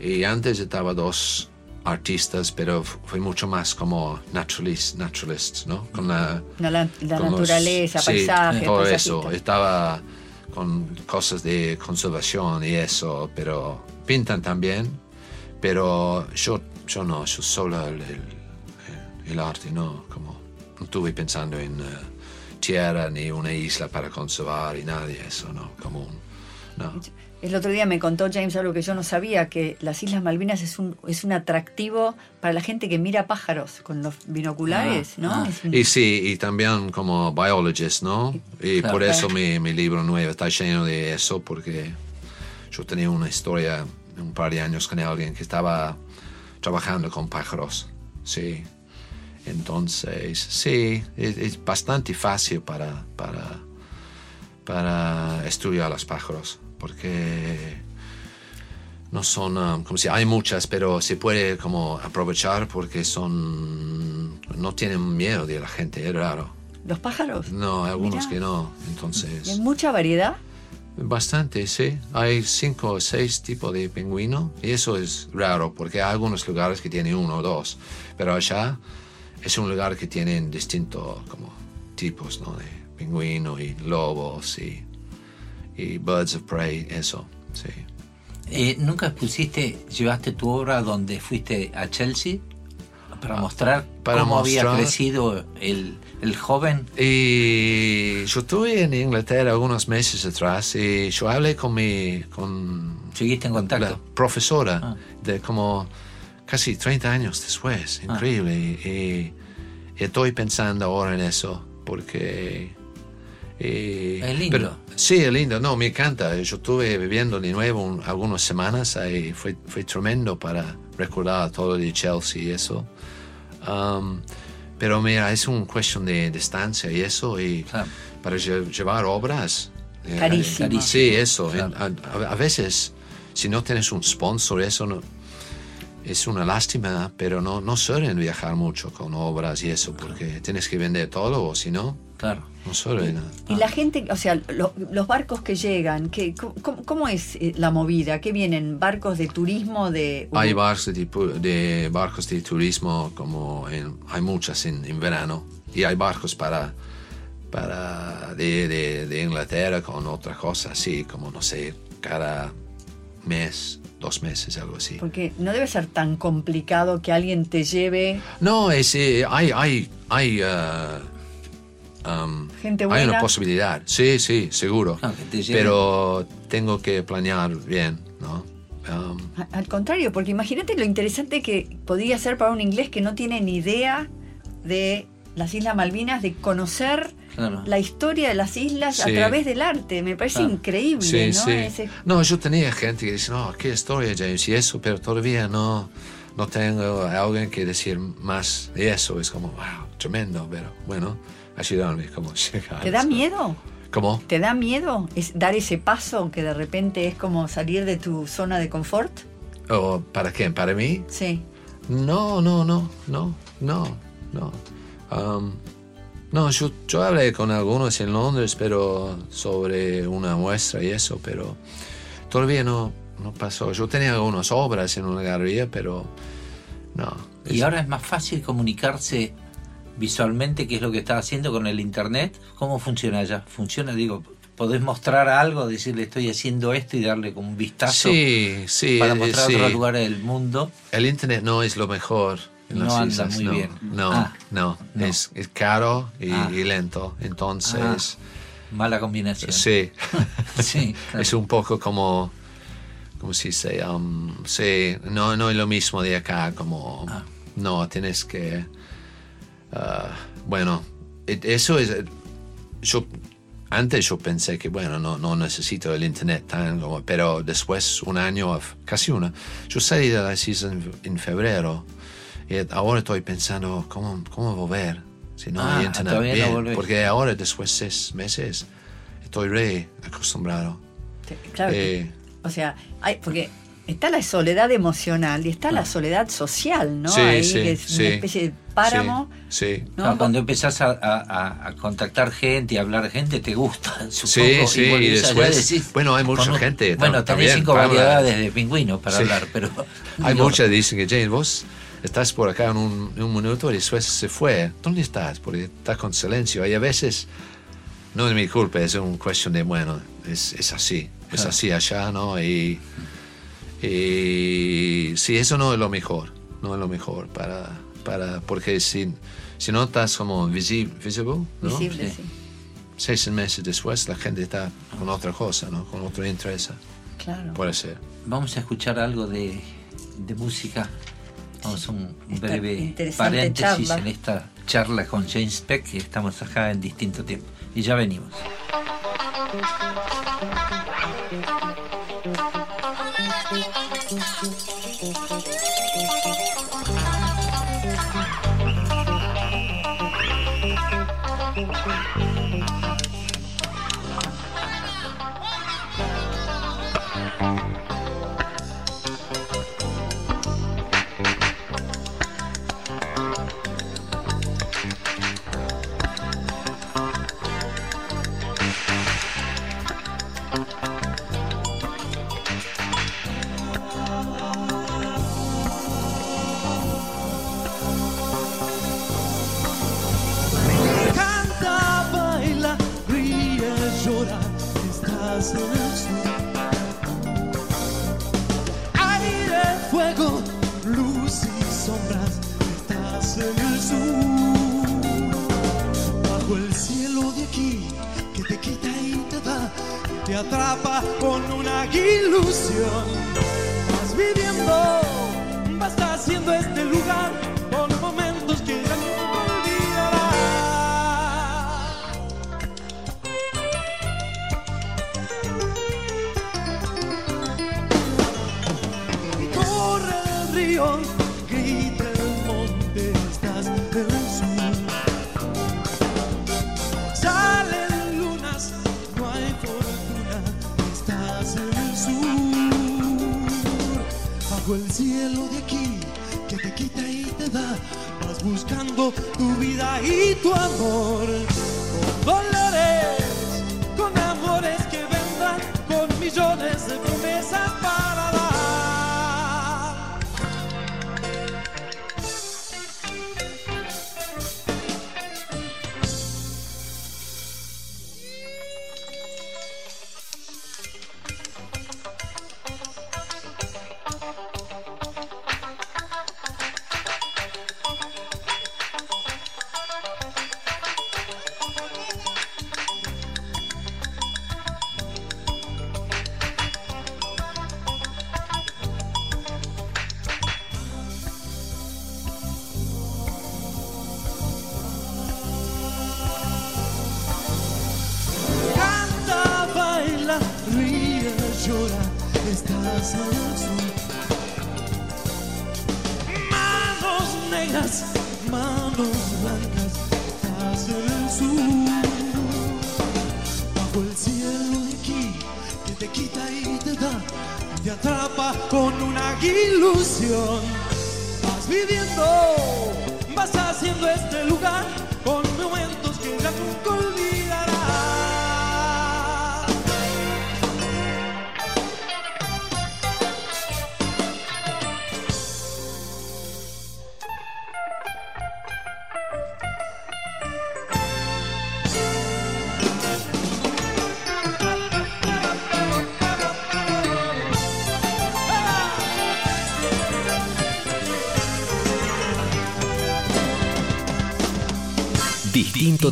y antes estaba dos artistas, pero fue mucho más como naturalist, naturalists, ¿no? Con la, La, la- con los- naturaleza, sí, todo eso. Estaba con cosas de conservación y eso, pero pintan también. Pero yo, yo no, yo solo el, el- el arte, no, como no estuve pensando en eh, tierra ni una isla para conservar y nada de eso, no, como un, no. El otro día me contó James algo que yo no sabía, que las Islas Malvinas es un, es un atractivo para la gente que mira pájaros con los binoculares, Ah, ¿no? ah. Un- Y sí, y también como biologist, ¿no? Y Claro. por eso mi, mi libro nuevo está lleno de eso, porque yo tenía una historia un par de años con alguien que estaba trabajando con pájaros, sí. Entonces, sí, es, es bastante fácil para, para, para estudiar los pájaros, porque no son, um, como si hay muchas, pero se puede como aprovechar porque son, no tienen miedo de la gente, es raro. ¿Los pájaros? No, algunos Mirá. que no, ¿Y entonces... hay mucha variedad? Bastante, sí. Hay cinco o seis tipos de pingüino y eso es raro porque hay algunos lugares que tienen uno o dos, pero allá es un lugar que tienen distintos como tipos ¿no? de pingüino y lobos y, y birds of prey, eso, sí. Eh, ¿Nunca expusiste, llevaste tu obra donde fuiste a Chelsea para mostrar Ah, para cómo había mostrar- crecido el, el joven? Y yo estuve en Inglaterra algunos meses atrás y yo hablé con mi con ¿Seguiste en contacto? la profesora Ah. de como casi 30 años después, Ah. increíble. Y, y estoy pensando ahora en eso porque... y- Es lindo. pero- sí, es lindo, no, me encanta. Yo estuve viviendo de nuevo un- algunas semanas y fue, fue tremendo para recordar todo de Chelsea y eso. Um, pero mira, es una cuestión de distancia y eso, y Claro. para lle- llevar obras. eh, Carísimo. Sí, eso. Claro. en- a, a- a veces, si no tienes un sponsor, eso no, es una lástima, pero no, no suelen viajar mucho con obras y eso, porque tienes que vender todo o si no, Claro. no suelen. Y la gente, o sea, lo- los barcos que llegan, ¿qué, cómo, cómo es eh, la movida? ¿Qué vienen? ¿Barcos de turismo? de Hay barcos de, de barcos de turismo, como en- hay muchas en, en verano, y hay barcos para, para de, de- de Inglaterra con otra cosa, así como, no sé, cada mes, dos meses, algo así. Porque no debe ser tan complicado que alguien te lleve No, es, eh, hay, hay, hay, eh, um, Gente hay buena. una posibilidad, sí, sí, seguro. Ah. Pero tengo que planear bien, ¿no? Um, A- Al contrario, porque imagínate lo interesante que podría ser para un inglés que no tiene ni idea de las Islas Malvinas, de conocer Claro. la historia de las islas a Sí. través del arte. Me parece Claro. increíble, Sí, ¿no? sí. Ese- No, yo tenía gente que dice, no, qué historia, James, y eso, pero todavía no, no tengo a alguien que decir más de eso. Es como, wow, tremendo, pero bueno, ayudarme como llegar. ¿Te da miedo? ¿Cómo? ¿Te da miedo es dar ese paso que de repente es como salir de tu zona de confort? ¿O para quién? ¿Para mí? Sí. No, no, no, no, no, no. Um, no, yo, yo hablé con algunos en Londres, pero sobre una muestra y eso, pero todavía no, no pasó. Yo tenía algunas obras en una galería, pero no. Y ahora es más fácil comunicarse visualmente, que es lo que está haciendo con el internet. ¿Cómo funciona allá? ¿Funciona? Digo, ¿podés mostrar algo, decirle estoy haciendo esto y darle como un vistazo Sí, sí, para mostrar sí. otros lugares del mundo? El internet no es lo mejor. En No las anda islas, muy no, bien. No, Ah, no, no. Es, es caro y, Ah. y lento. Entonces, Ah, Mala combinación. sí. Sí, claro. Es un poco como, como si se, um, sí, no, no es lo mismo de acá, como, no, tienes que, ah, bueno, e- eso es, yo, antes yo pensé que, bueno, no, no necesito el internet tan, como, pero después, un año, casi una, yo salí de las islas en, febrero y ahora estoy pensando, ¿cómo, cómo volver? Si no Ah, hay internet, no bien, volvés. porque ahora, después de seis meses, estoy re acostumbrado. Claro, Eh, o sea, hay, porque está la soledad emocional y está la soledad social, ¿no? Sí, Ahí sí, que es sí, una especie de páramo. Sí, sí. ¿no? Claro, cuando empezás a, a- a- a contactar gente y hablar gente, te gusta. Sí, supongo, sí, y y después- decís, bueno, hay mucha gente Bueno, tam- tenés también cinco para variedades de pingüinos para Sí. hablar, pero. Hay digo, muchas que dicen que James, vos estás por acá en un, en un minuto y después se fue. ¿Dónde estás? Porque está con silencio. Y a veces no es mi culpa, es una cuestión de, bueno, es, es así. Es Claro. así allá, ¿no? Y, y sí, eso no es lo mejor. No es lo mejor para, para porque si, si no estás como visi- visible, ¿no? Visible, Sí. sí. seis meses después la gente está con otra cosa, ¿no? Con otro interés. Claro. Puede ser. Vamos a escuchar algo de, de música. Vamos a un Esta breve paréntesis charla. en esta charla con James Peck, que estamos acá en distinto tiempo. Y ya venimos. Sur. Aire, fuego, luz y sombras, estás en el sur. Bajo el cielo de aquí, que te quita y te da, te atrapa con una ilusión. Vas viviendo, vas haciendo este Bajo el cielo de aquí que te quita y te da, vas buscando tu vida y tu amor. Con dolores, con amores que vendrán, con millones de promesas para dar.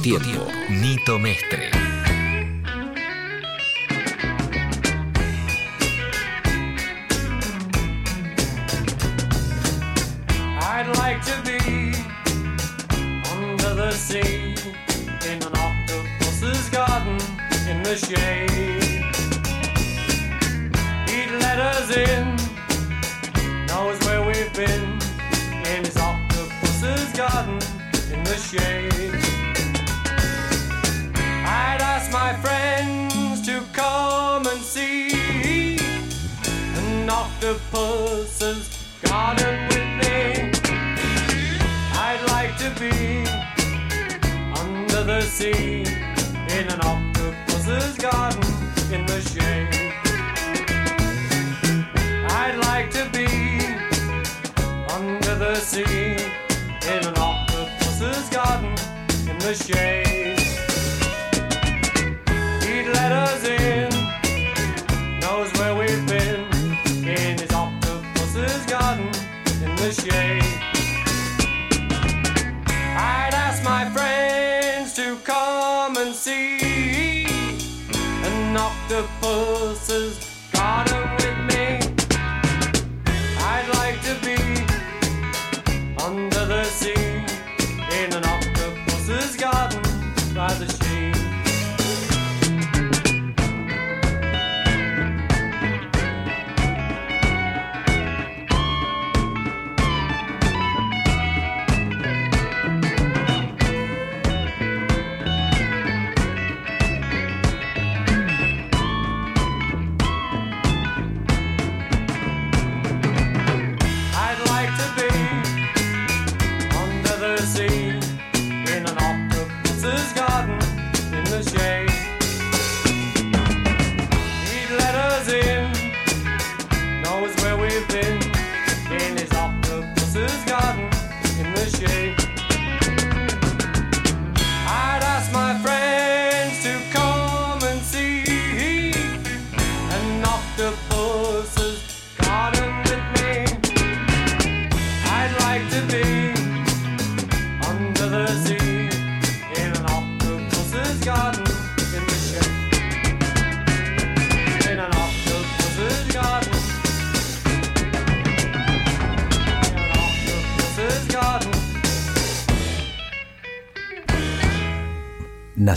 tiempo. Nito Mestre. octopus's garden with me. I'd like to be under the sea in an octopus's garden in the shade. I'd like to be under the sea in an octopus's garden in the shade. faces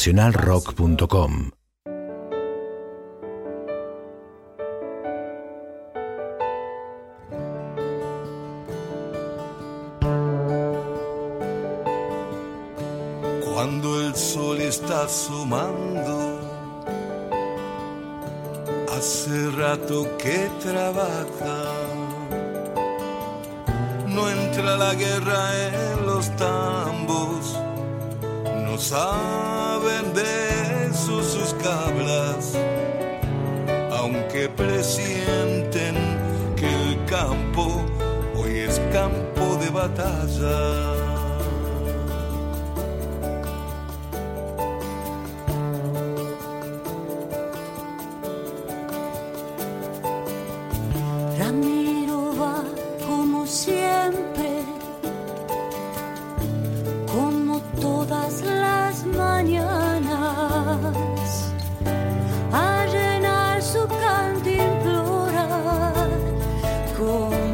nacionalrock.com. Ramiro va como siempre, como todas las mañanas, a llenar su cantimplora con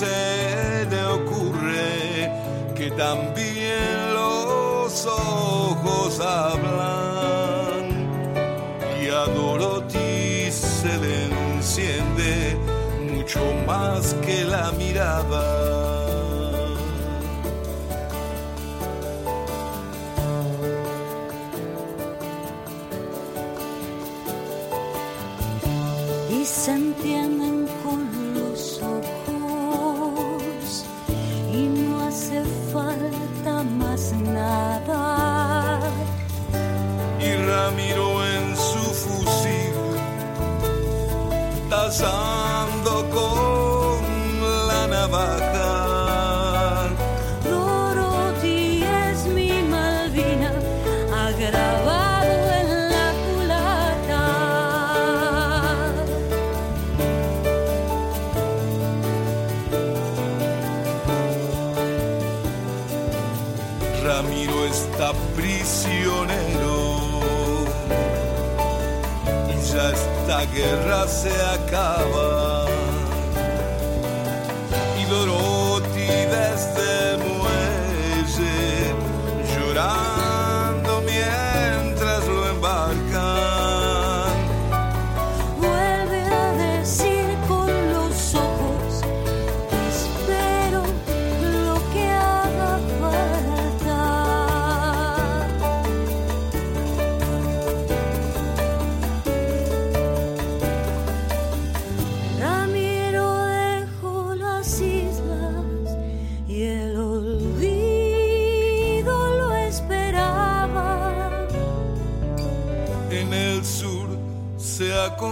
say guerra se acaba.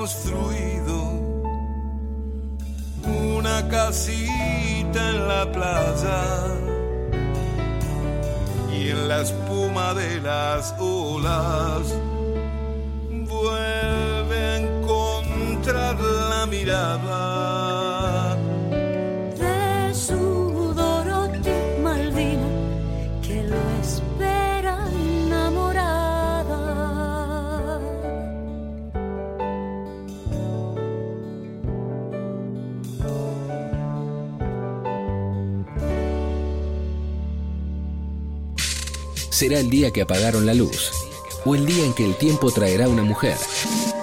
construido una casita en la playa y en la espuma de las olas. Será el día que apagaron la luz o el día en que el tiempo traerá una mujer,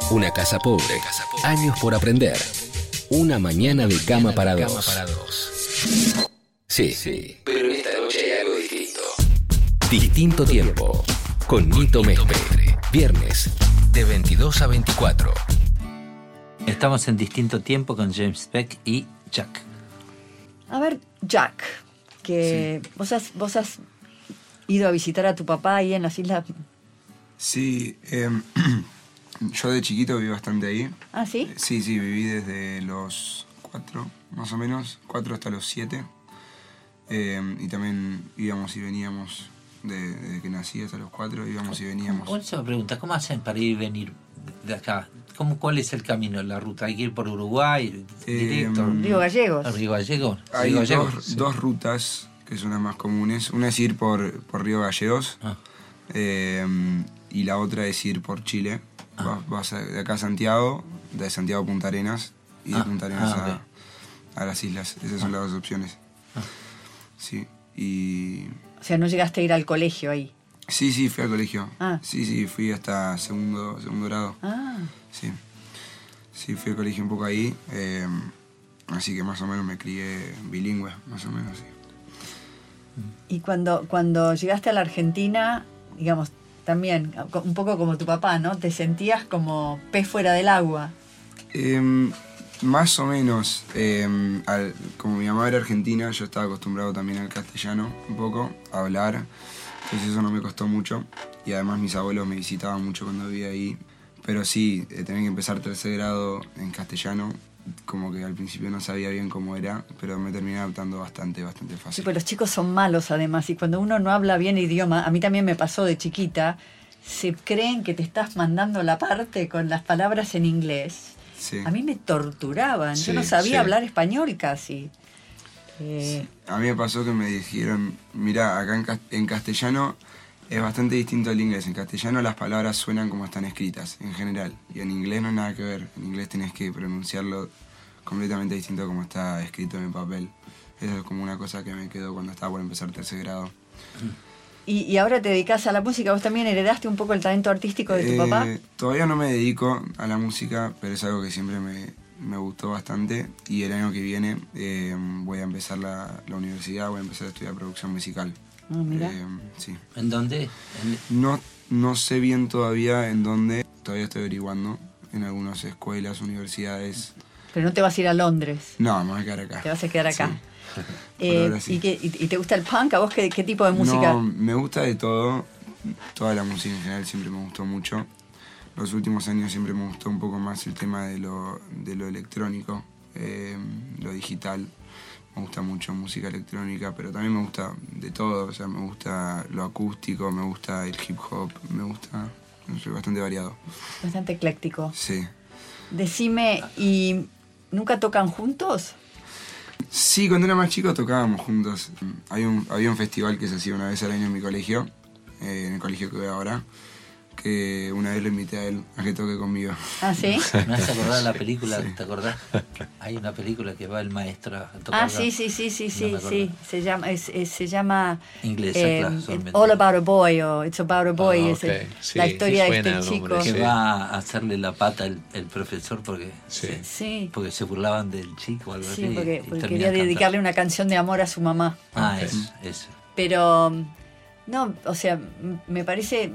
una casa pobre, años por aprender, una mañana de cama para dos. Sí, sí, pero esta noche hay algo distinto. Distinto tiempo, con Nito Mestre, viernes, de 22 a 24. Estamos en distinto tiempo con James Beck y Jack. A ver, Jack, que vos, has, vos has ido a visitar a tu papá ahí en las islas. Sí, em, yo de chiquito viví bastante ahí. Ah, sí. Sí, sí, viví desde los cuatro, más o menos, cuatro hasta los siete. Em, y también íbamos y veníamos, de- desde que nací hasta los cuatro, íbamos y veníamos. Una sola pregunta, ¿cómo hacen para ir y venir de acá? ¿Cómo, ¿Cuál es el camino, la ruta? ¿Hay que ir por Uruguay directo? Em, Río Gallegos. ¿A Río Gallegos? Hay Río dos, Gallegos. dos rutas que son las más comunes. Una es ir por, por Río Gallegos Ah. em, y la otra es ir por Chile. Ah. Vas, vas a- de acá a Santiago, de Santiago a Punta Arenas y de Ah, Punta Arenas ah, a, a las islas. Esas son las dos opciones. Sí, y... O sea, no llegaste a ir al colegio ahí. Sí, sí, fui al colegio. Ah. Sí, sí, fui hasta segundo, segundo grado. Ah, Sí. Sí, fui al colegio un poco ahí. em, así que más o menos me crié bilingüe, más o menos, sí. Y cuando, cuando llegaste a la Argentina, digamos, también, un poco como tu papá, ¿no? Te sentías como pez fuera del agua. Em, más o menos, em, al- como mi mamá era argentina, yo estaba acostumbrado también al castellano un poco, a hablar, entonces eso no me costó mucho. Y además mis abuelos me visitaban mucho cuando vivía ahí. Pero sí, eh, tener que empezar tercer grado en castellano, como que al principio no sabía bien cómo era, pero me terminé adaptando bastante, bastante Sí, fácil. pues los chicos son malos además, y cuando uno no habla bien idioma, a mí también me pasó de chiquita, se creen que te estás mandando la parte con las palabras en inglés. Sí. A mí me torturaban, yo no sabía sí. hablar español casi. Eh, A mí me pasó que me dijeron, mira, acá en castellano es bastante distinto al inglés. En castellano las palabras suenan como están escritas, en general. Y en inglés no hay nada que ver. En inglés tienes que pronunciarlo completamente distinto a como está escrito en el papel. Eso es como una cosa que me quedó cuando estaba por empezar tercer grado. y, y ahora te dedicas a la música, vos también heredaste un poco el talento artístico de tu Eh, papá. Todavía no me dedico a la música, pero es algo que siempre me, me gustó bastante. Y el año que viene eh, voy a empezar la, la universidad, voy a empezar a estudiar producción musical. Ah, mira. Eh, sí. ¿En dónde? En- No, no sé bien todavía en dónde, todavía estoy averiguando en algunas escuelas, universidades. Pero no te vas a ir a Londres, No, me voy a quedar acá. te vas a quedar acá. Sí. Eh, sí. ¿y, qué- y- y te gusta el punk? ¿A vos qué, qué tipo de música? No, me gusta de todo, toda la música en general siempre me gustó mucho. Los últimos años siempre me gustó un poco más el tema de lo, de lo electrónico, eh, lo digital. Me gusta mucho música electrónica, pero también me gusta de todo. O sea, me gusta lo acústico, me gusta el hip hop, me gusta. Soy bastante variado. Bastante ecléctico. Sí. Decime, ¿y nunca tocan juntos? Sí, cuando era más chico tocábamos juntos. Hay un, había un festival que se hacía una vez al año en mi colegio, eh, en el colegio que voy ahora, que una vez lo invité a él a que toque conmigo. ¿Ah, sí? ¿Me has acordado de la película? ¿Te acordás? Hay una película que va el maestro a tocar Ah, sí, sí, sí, sí, No sí, sí. Se llama, es- es- se llama Inglesa, eh, claro. All About a Boy o It's About a Boy. Ah, es el- ok. Sí, la sí historia de suena este chico. Que Sí. va a hacerle la pata el, el profesor porque, Sí. se, Sí, porque se burlaban del chico o algo sí, así. porque, y porque quería cantando. dedicarle una canción de amor a su mamá. Ah, Ok. eso, eso. Pero, no, o sea, me parece,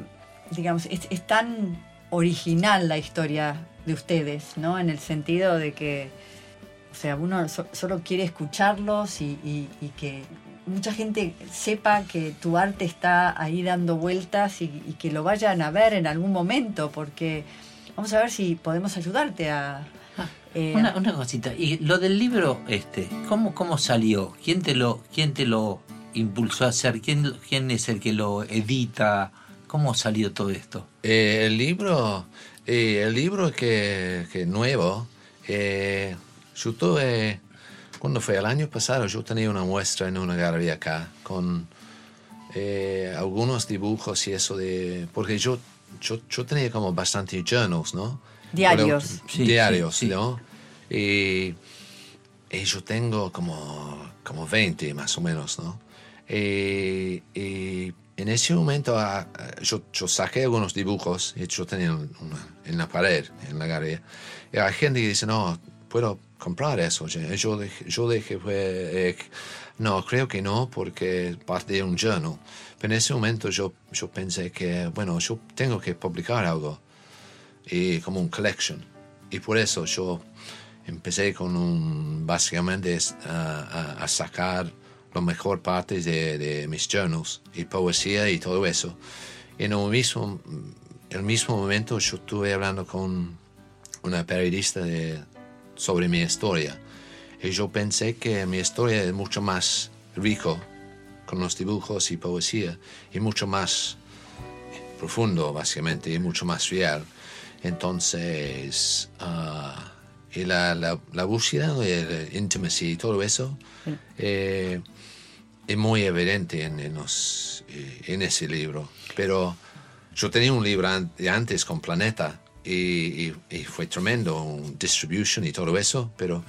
digamos, es, es tan original la historia de ustedes, ¿no? En el sentido de que, o sea, uno so- solo quiere escucharlos y, y- y que mucha gente sepa que tu arte está ahí dando vueltas y, y que lo vayan a ver en algún momento, porque vamos a ver si podemos ayudarte a... eh, Una, una cosita, y lo del libro, este, ¿cómo, cómo salió? ¿Quién te lo, quién te lo impulsó a hacer? ¿Quién, quién es el que lo edita? ¿Cómo salió todo esto? Eh, el libro, eh, el libro que, que nuevo, eh, yo tuve, cuando fue el año pasado, yo tenía una muestra en una galería acá con eh, algunos dibujos y eso de, porque yo, yo, yo tenía como bastante journals, ¿no? Diarios. Pero- Sí, diarios, sí, sí. ¿no? Y, y yo tengo como, como 20 más o menos, ¿no? Y, y en ese momento ah, ah, yo, yo saqué algunos dibujos yo tenía una, en la pared, en la galería. Y hay gente que dice, no, puedo comprar eso. Yo dije, yo dije eh, no, creo que no, porque parte de un journal. Pero en ese momento yo, yo pensé que, bueno, yo tengo que publicar algo, y como un collection. Y por eso yo empecé con un, básicamente a, a- a sacar lo mejor partes de, de mis journals y poesía y todo eso. En el mismo, el mismo momento yo estuve hablando con una periodista de, sobre mi historia. Y yo pensé que mi historia es mucho más rico con los dibujos y poesía y mucho más profundo, básicamente, y mucho más real. Entonces, ah, y la, la, la búsqueda de intimacy y todo eso eh, es muy evidente en, en, los- eh, en ese libro. Pero yo tenía un libro antes con Planeta y, y- y fue tremendo, un distribution y todo eso, pero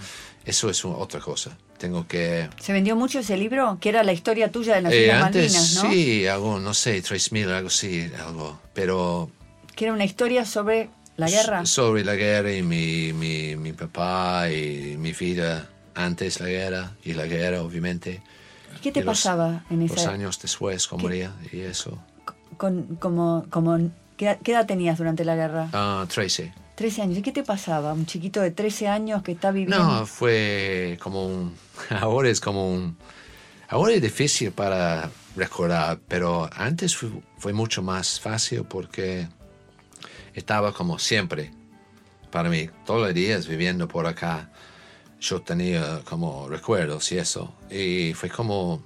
eso es un- otra cosa. Tengo que... ¿Se vendió mucho ese libro? Que era la historia tuya de las Eh, Islas antes Malvinas, ¿no? sí, algo, no sé, 3.000, algo así, algo. Pero Que era una historia sobre la guerra. sobre la guerra y mi, mi, mi papá y mi vida antes la guerra y la guerra, obviamente. ¿Qué te y los- pasaba en Los esa años después, como moría y eso. con, como, como ¿qué, edad- qué edad tenías durante la guerra? Ah, 13. 13 años. ¿Y qué te pasaba? Un chiquito de 13 años que está viviendo. No, fue como un... Ahora es como un... Ahora es difícil para recordar, pero antes fue, fue mucho más fácil porque estaba como siempre para mí. Todos los días viviendo por acá, yo tenía como recuerdos y eso. Y fue como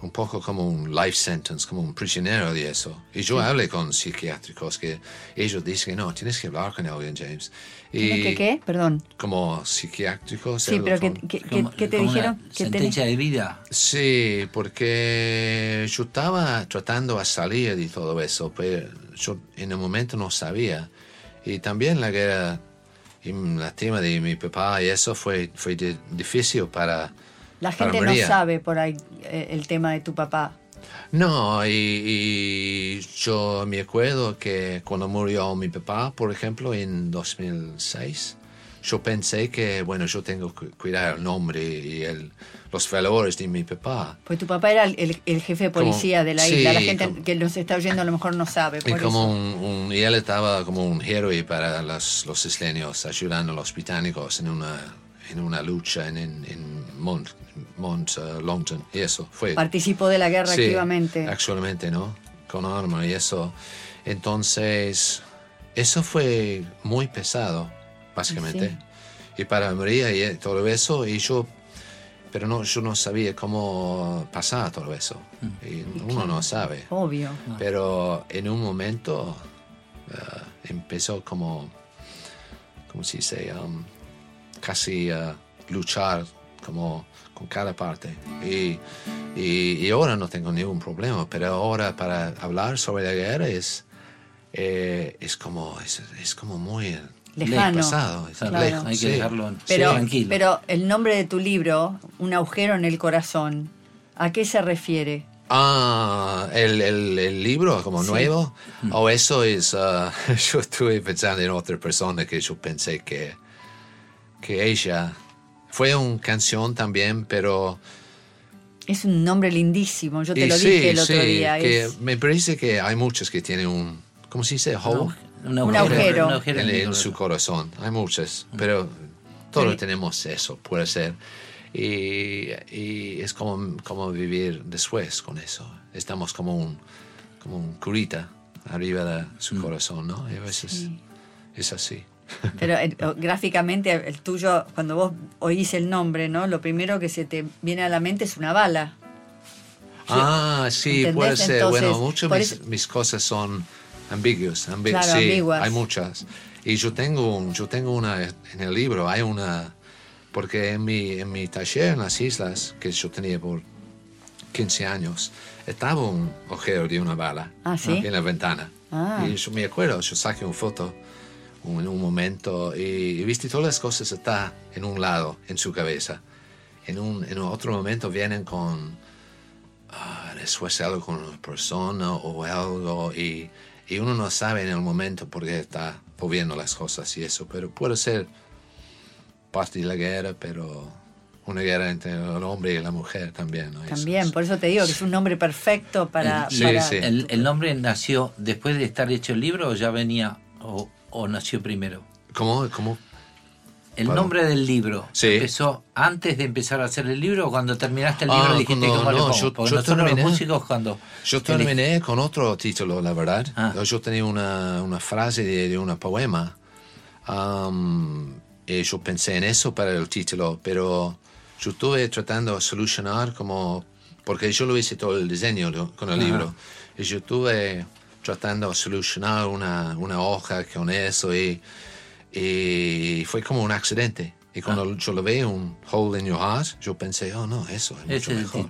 un poco como un life sentence, como un prisionero de eso. Y yo hablé con psiquiátricos que ellos dicen que no, tienes que hablar con alguien, James. ¿Tienes Y que qué? Perdón. como psiquiátricos. Sí, pero ¿qué, qué- qué- Como- qué te dijeron? Que tenés- sentencia de vida. Sí, porque yo estaba tratando a salir de todo eso, pero yo en el momento no sabía. Y también la guerra, y la tema de mi papá y eso fue, fue di- difícil para... La para gente no María. sabe por ahí eh, el tema de tu papá. No, y, y yo me acuerdo que cuando murió mi papá, por ejemplo, en 2006, yo pensé que, bueno, yo tengo que cuidar el nombre y el, los valores de mi papá. Pues tu papá era el, el- el jefe de policía Como- de la sí, isla. La gente como- que nos está oyendo a lo mejor no sabe. Y, como un, un- y él estaba como un héroe para los, los isleños, ayudando a los británicos en una, en una lucha en, en, Mount, Mount uh, Longton. Y eso fue. Participó de la guerra Sí, activamente. Actualmente, ¿no? Con arma y eso. Entonces, eso fue muy pesado, básicamente. Sí. Y para María y todo eso, y yo, pero no, yo no sabía cómo pasar todo eso. Y uno no sabe. Obvio. Pero en un momento ah, empezó como, ¿cómo se dice? Um, casi a luchar como con cada parte. Y, y, y ahora no tengo ningún problema, pero ahora para hablar sobre la guerra es, eh, es, como, es, es como muy Lejano. pasado. es Claro. lejos, Hay que sí. dejarlo Pero, tranquilo. pero el nombre de tu libro, Un agujero en el corazón, ¿a qué se refiere? Ah, el, el, el libro como Sí. nuevo. O eso es, ah, yo estuve pensando en otra persona que yo pensé que, que ella fue una canción también, pero... Es un nombre lindísimo, yo te y lo sí, dije el otro sí, día. que es- me parece que hay muchos que tienen un, ¿cómo se dice? Hole Un Un agujero. un agujero en, en en su corazón. Hay muchos, pero todos Sí. tenemos eso, puede ser. Y, y es como, como vivir después con eso. Estamos como un, como un curita arriba de su corazón, ¿no? Y a veces es así. Pero eh, gráficamente el tuyo, cuando vos oís el nombre, ¿no? Lo primero que se te viene a la mente es una bala. Ah, sí, ¿Entendés? puede ser. bueno, Entonces, muchas por mis, mis cosas son ambiguas. ambi- Claro, sí, ambiguas. hay muchas. Y yo tengo, un- yo tengo una, en el libro hay una, porque en mi, en mi taller en las islas, que yo tenía por 15 años, estaba un agujero de una bala Ah, ¿sí? en la ventana. Ah. Y yo me acuerdo, yo saqué una foto en un momento y, y viste todas las cosas están en un lado, en su cabeza. En un, en otro momento vienen con ah, después algo con una persona o algo y, y uno no sabe en el momento por qué está moviendo las cosas y eso, pero puede ser parte de la guerra, pero una guerra entre el hombre y la mujer también. ¿no? Eso También, es- por eso te digo que es un nombre perfecto para... Sí, para- sí. ¿El, el nombre nació después de estar hecho el libro o ya venía o, o nació primero? ¿Cómo? ¿Cómo? El nombre del libro Sí. empezó antes de empezar a hacer el libro o cuando terminaste el libro Ah, dijiste no, cómo le no, pongo? yo- Porque yo nosotros los terminé- músicos cuando Yo terminé con otro título, la verdad. Ah. Yo tenía una, una frase de, de un poema am, y yo pensé en eso para el título, pero yo estuve tratando de solucionar como, porque yo lo hice todo el diseño con el libro, y yo estuve tratando de solucionar una, una hoja con eso y, y fue como un accidente. Y cuando Ah. yo lo vi, un hole in your heart, yo pensé, oh no, eso es mucho ese es mejor.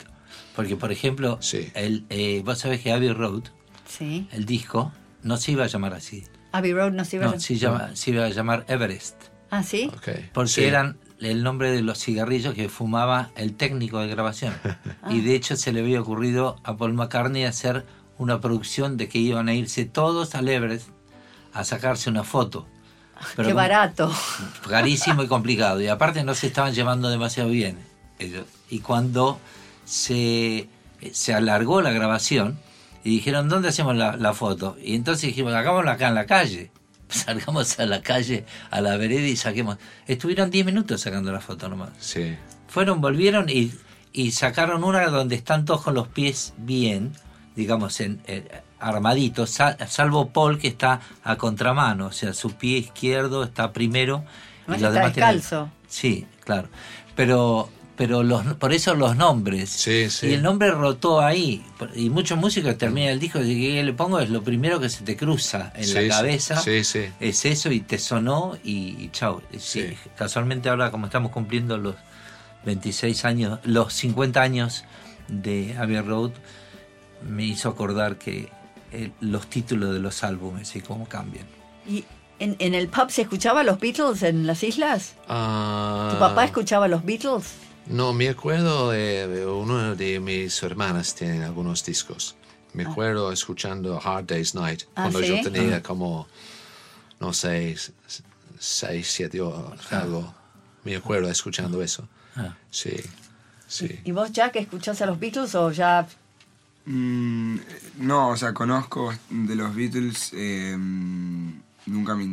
Porque, por ejemplo, Sí. el, eh, vos sabés que Abbey Road, Sí. el disco, no se iba a llamar así. Abbey Road no se iba a... No, se, llama- se iba a llamar Everest. Ah, ¿sí? Ok, Porque sí. eran el nombre de los cigarrillos que fumaba el técnico de grabación. Y de hecho se le había ocurrido a Paul McCartney hacer una producción de que iban a irse todos al Everest a sacarse una foto. Pero Qué barato. Carísimo y complicado. Y aparte no se estaban llevando demasiado bien. ellos. Y cuando se, se alargó la grabación y dijeron, ¿dónde hacemos la, la foto? Y entonces dijimos, hagámosla acá en la calle. Salgamos a la calle, a la vereda y saquemos. Estuvieron 10 minutos sacando la foto nomás. Sí. Fueron, volvieron y, y sacaron una donde están todos con los pies bien, digamos, en, eh, armaditos, sal- salvo Paul que está a contramano, o sea, su pie izquierdo está primero. Los demás tienen- descalzo. Sí, claro. Pero, pero los, por eso los nombres. Sí, sí. Y el nombre rotó ahí. Y muchos músicos terminan el disco y ¿qué le pongo? Es lo primero que se te cruza en Sí, la cabeza. Sí, sí. Es eso y te sonó y, y chao. Sí, Sí. Casualmente ahora como estamos cumpliendo los 26 años, los 50 años de Abbey Road, me hizo acordar que eh, los títulos de los álbumes y cómo cambian. ¿Y en, en el pub se escuchaba los Beatles en las islas? Ah, ¿Tu papá escuchaba los Beatles? No, me acuerdo de, de uno de mis hermanas tiene algunos discos. Me acuerdo escuchando Hard Day's Night Ah, cuando ¿sí? yo tenía Ah. como, no sé, seis, siete o algo. Me acuerdo escuchando eso. Ah. Sí, sí. ¿Y vos, Jack, escuchás a los Beatles o ya Mm, no, o sea, conozco de los Beatles. eh, nunca, me,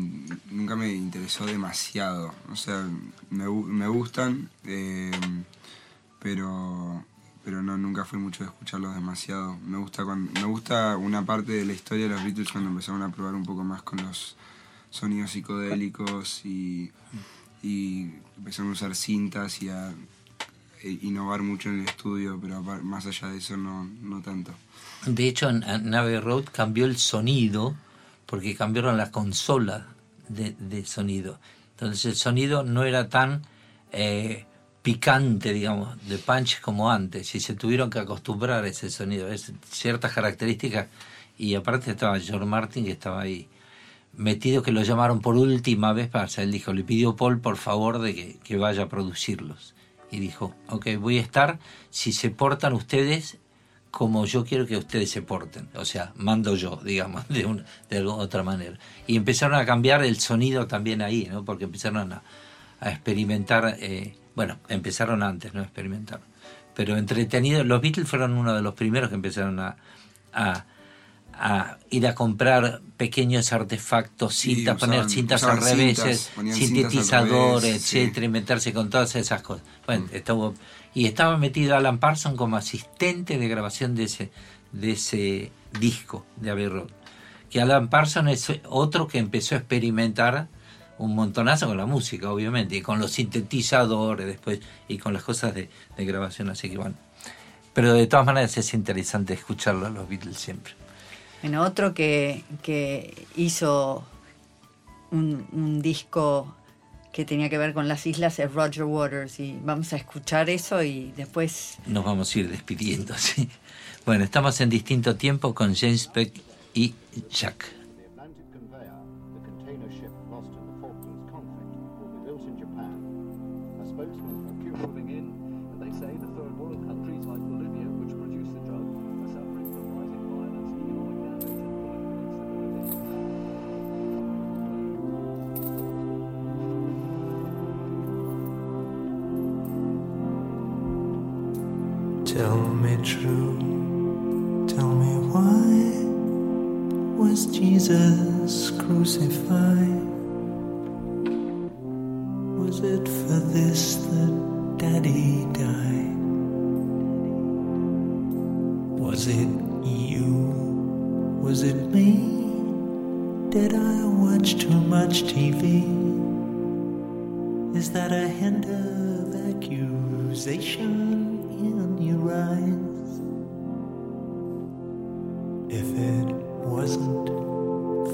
nunca me interesó demasiado. O sea, me, me gustan, eh, pero, pero no, nunca fui mucho de escucharlos demasiado. Me gusta, cuando, me gusta una parte de la historia de los Beatles cuando empezaron a probar un poco más con los sonidos psicodélicos y, y empezaron a usar cintas y a innovar mucho en el estudio, pero más allá de eso no, no tanto. De hecho, Abbey Road cambió el sonido porque cambiaron la consola de, sonido. Entonces el sonido no era tan eh, picante, digamos, de punch como antes. Y se tuvieron que acostumbrar a ese sonido, es ciertas características. Y aparte estaba George Martin que estaba ahí metido, que lo llamaron por última vez para él dijo, le pidió Paul por favor de que vaya a producirlos. Y dijo, ok, voy a estar si se portan ustedes como yo quiero que ustedes se porten. O sea, mando yo, digamos, de, una, de otra manera. Y empezaron a cambiar el sonido también ahí, ¿no? Porque empezaron a, a experimentar, eh, bueno, empezaron antes, no experimentaron. Pero entretenido, los Beatles fueron uno de los primeros que empezaron a, a ir a comprar pequeños artefactos, Sí, cintas, poner usaban- cintas al revés, cintas, cintas sintetizadores, revés, sí. etcétera, y meterse con todas esas cosas. Bueno, estuvo, y estaba metido Alan Parsons como asistente de grabación de ese, de ese disco de Abbey Road. Que Alan Parsons es otro que empezó a experimentar un montonazo con la música, obviamente, y con los sintetizadores después, y con las cosas de, de grabación, así que bueno. Pero de todas maneras es interesante escucharlo a los Beatles siempre. Bueno, otro que, que hizo un, un disco que tenía que ver con las islas es Roger Waters y vamos a escuchar eso y después Nos vamos a ir despidiendo, sí. Bueno, estamos en distinto tiempo con James Beck y Jack.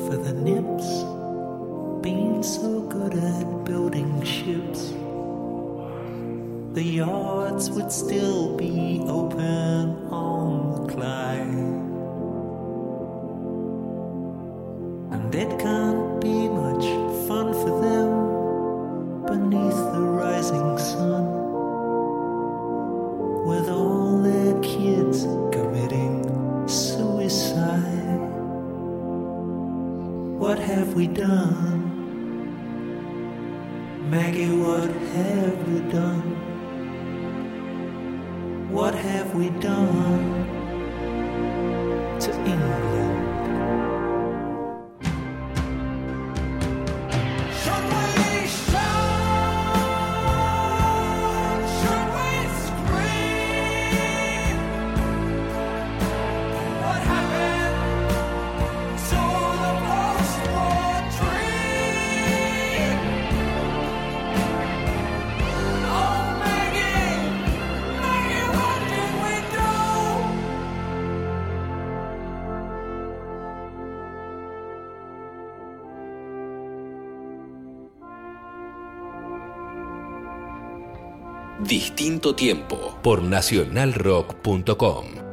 for the nips. being so good at building ships. The yards would still be open on the Clyde. por nacionalrock.com.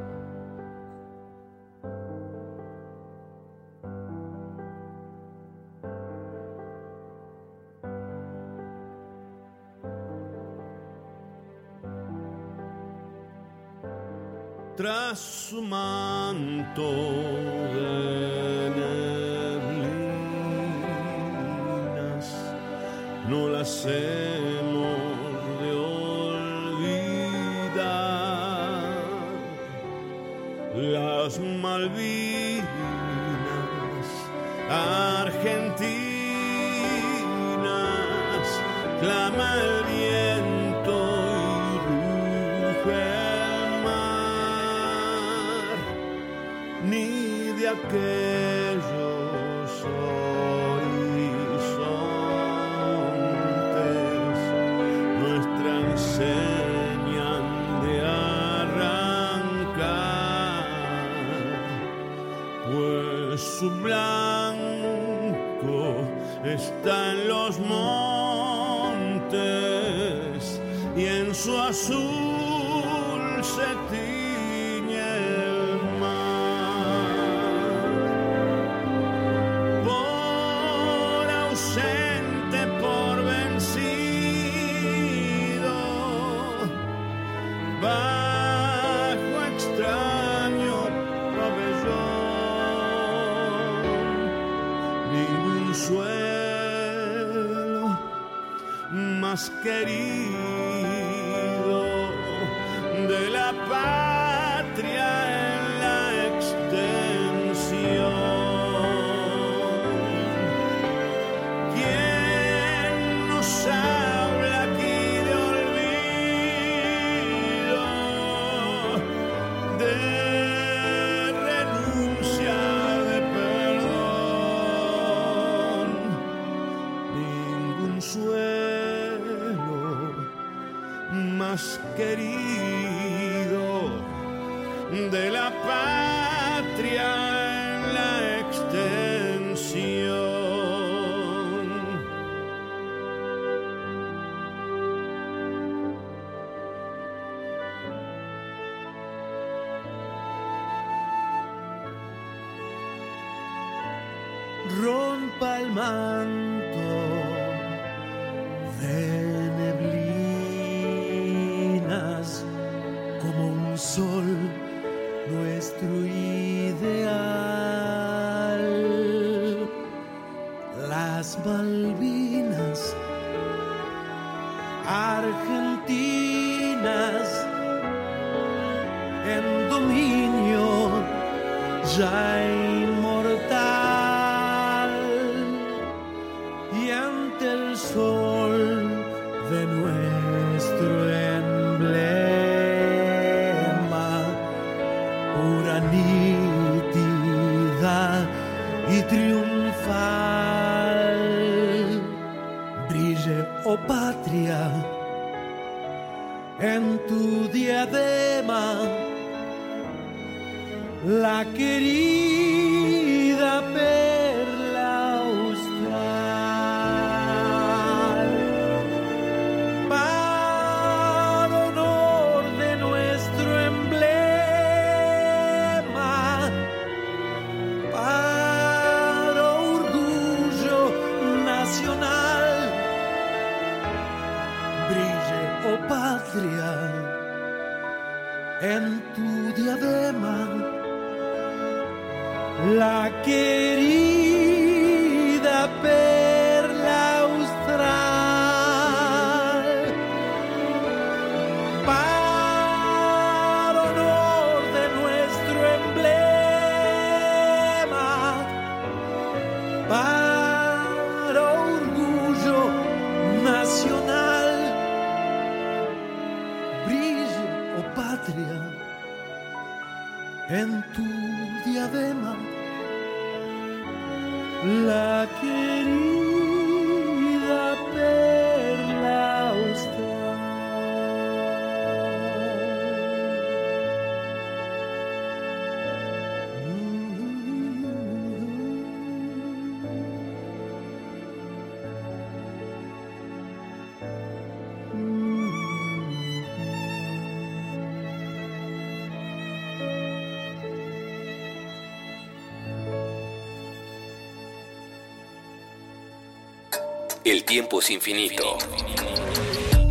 El tiempo es infinito.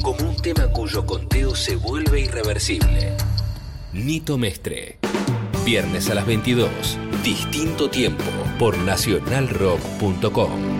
Como un tema cuyo conteo se vuelve irreversible. Nito Mestre. Viernes a las 22. Distinto tiempo por nacionalrock.com.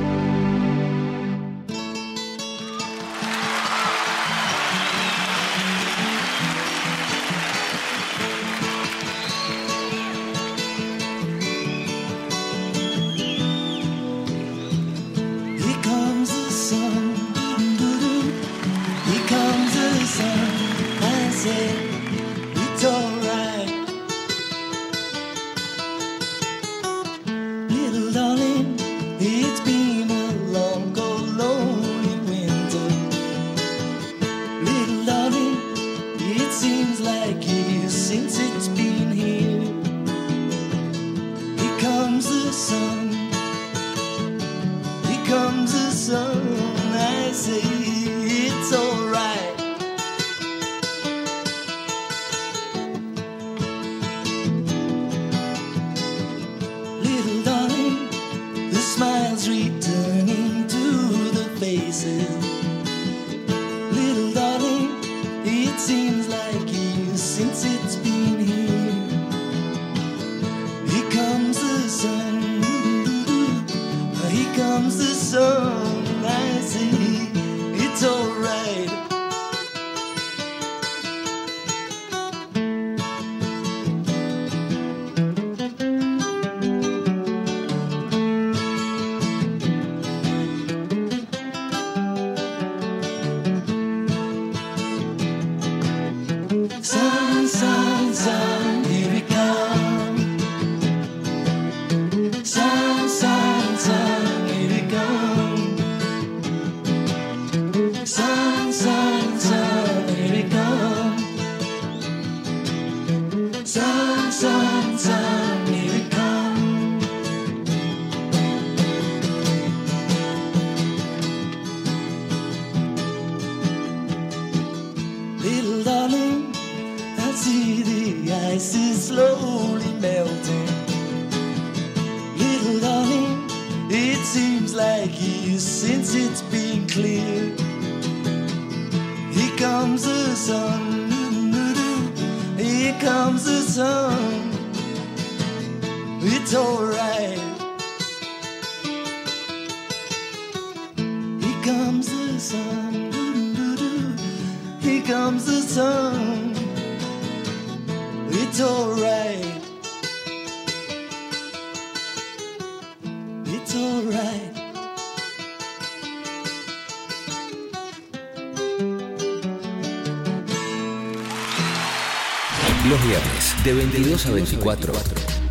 22 a 24,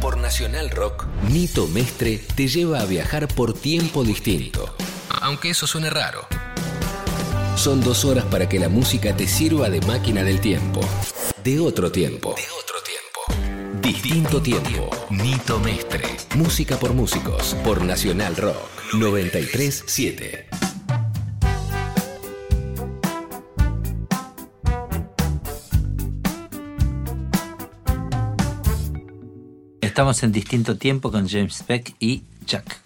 por Nacional Rock, Nito Mestre te lleva a viajar por tiempo distinto. Aunque eso suene raro. Son dos horas para que la música te sirva de máquina del tiempo. De otro tiempo. De otro tiempo. Distinto tiempo. Nito Mestre. Música por músicos. Por Nacional Rock. 937. Estamos en distinto tiempo con James Beck y Jack.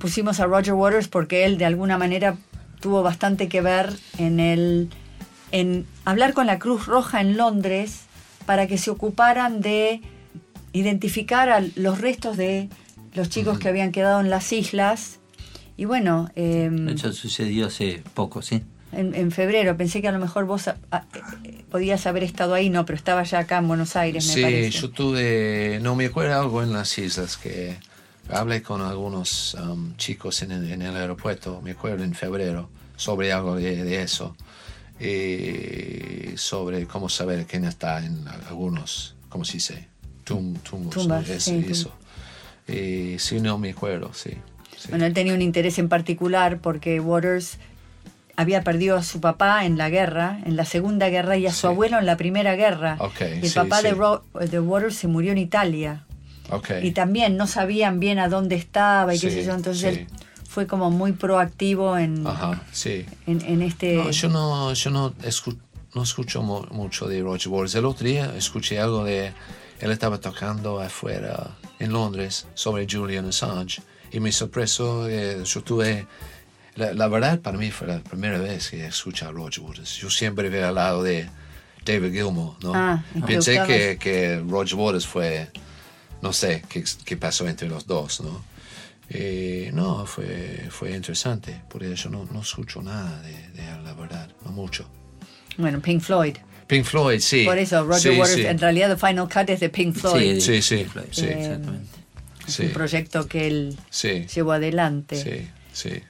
Pusimos a Roger Waters porque él de alguna manera tuvo bastante que ver en el en hablar con la Cruz Roja en Londres para que se ocuparan de identificar a los restos de los chicos que habían quedado en las islas. Y bueno, em, Eso sucedió hace poco, ¿sí? En, en febrero pensé que a lo mejor vos a- a- eh, podías haber estado ahí, no, pero estaba ya acá en Buenos Aires, me Sí, parece. yo tuve, no me acuerdo algo en las islas que hablé con algunos um, chicos en el, en el aeropuerto, me acuerdo en febrero, sobre algo de, de eso. Y sobre cómo saber quién está en algunos, ¿cómo se dice? Tum, tumbos, ¿no? Tumbas, Es- sí, eso. Y sí, no me acuerdo, sí. Bueno, él tenía un interés en particular porque Waters había perdido a su papá en la guerra, en la Segunda Guerra, y a su abuelo en la Primera Guerra. Ok, y el sí, papá de, sí. Ro- de Waters se murió en Italia. Ok. Y también no sabían bien a dónde estaba y qué Sí, sé yo. Entonces sí. él fue como muy proactivo en, Ajá, sí. en, en este... No, yo no, yo no, escu- no escucho mu- mucho de Roger Waters. El otro día escuché algo de... Él estaba tocando afuera en Londres sobre Julian Assange y me sorpresó. eh, yo tuve... La, la verdad, para mí fue la primera vez que escuché a Roger Waters. Yo siempre veo al lado de David Gilmour, ¿no? Ah, Pensé que, eso. que Roger Waters fue... No sé qué, qué pasó entre los dos, ¿no? Eh, no, fue, fue interesante, porque yo no, no escucho nada de, de él, la verdad, no mucho. Bueno, Pink Floyd. Pink Floyd, sí. Por eso, Roger Sí, Waters, sí. en realidad, The Final Cut es de Pink Floyd. Sí, sí, sí, Eh, exactamente. Es Sí. un proyecto que él Sí. llevó adelante. Sí, sí.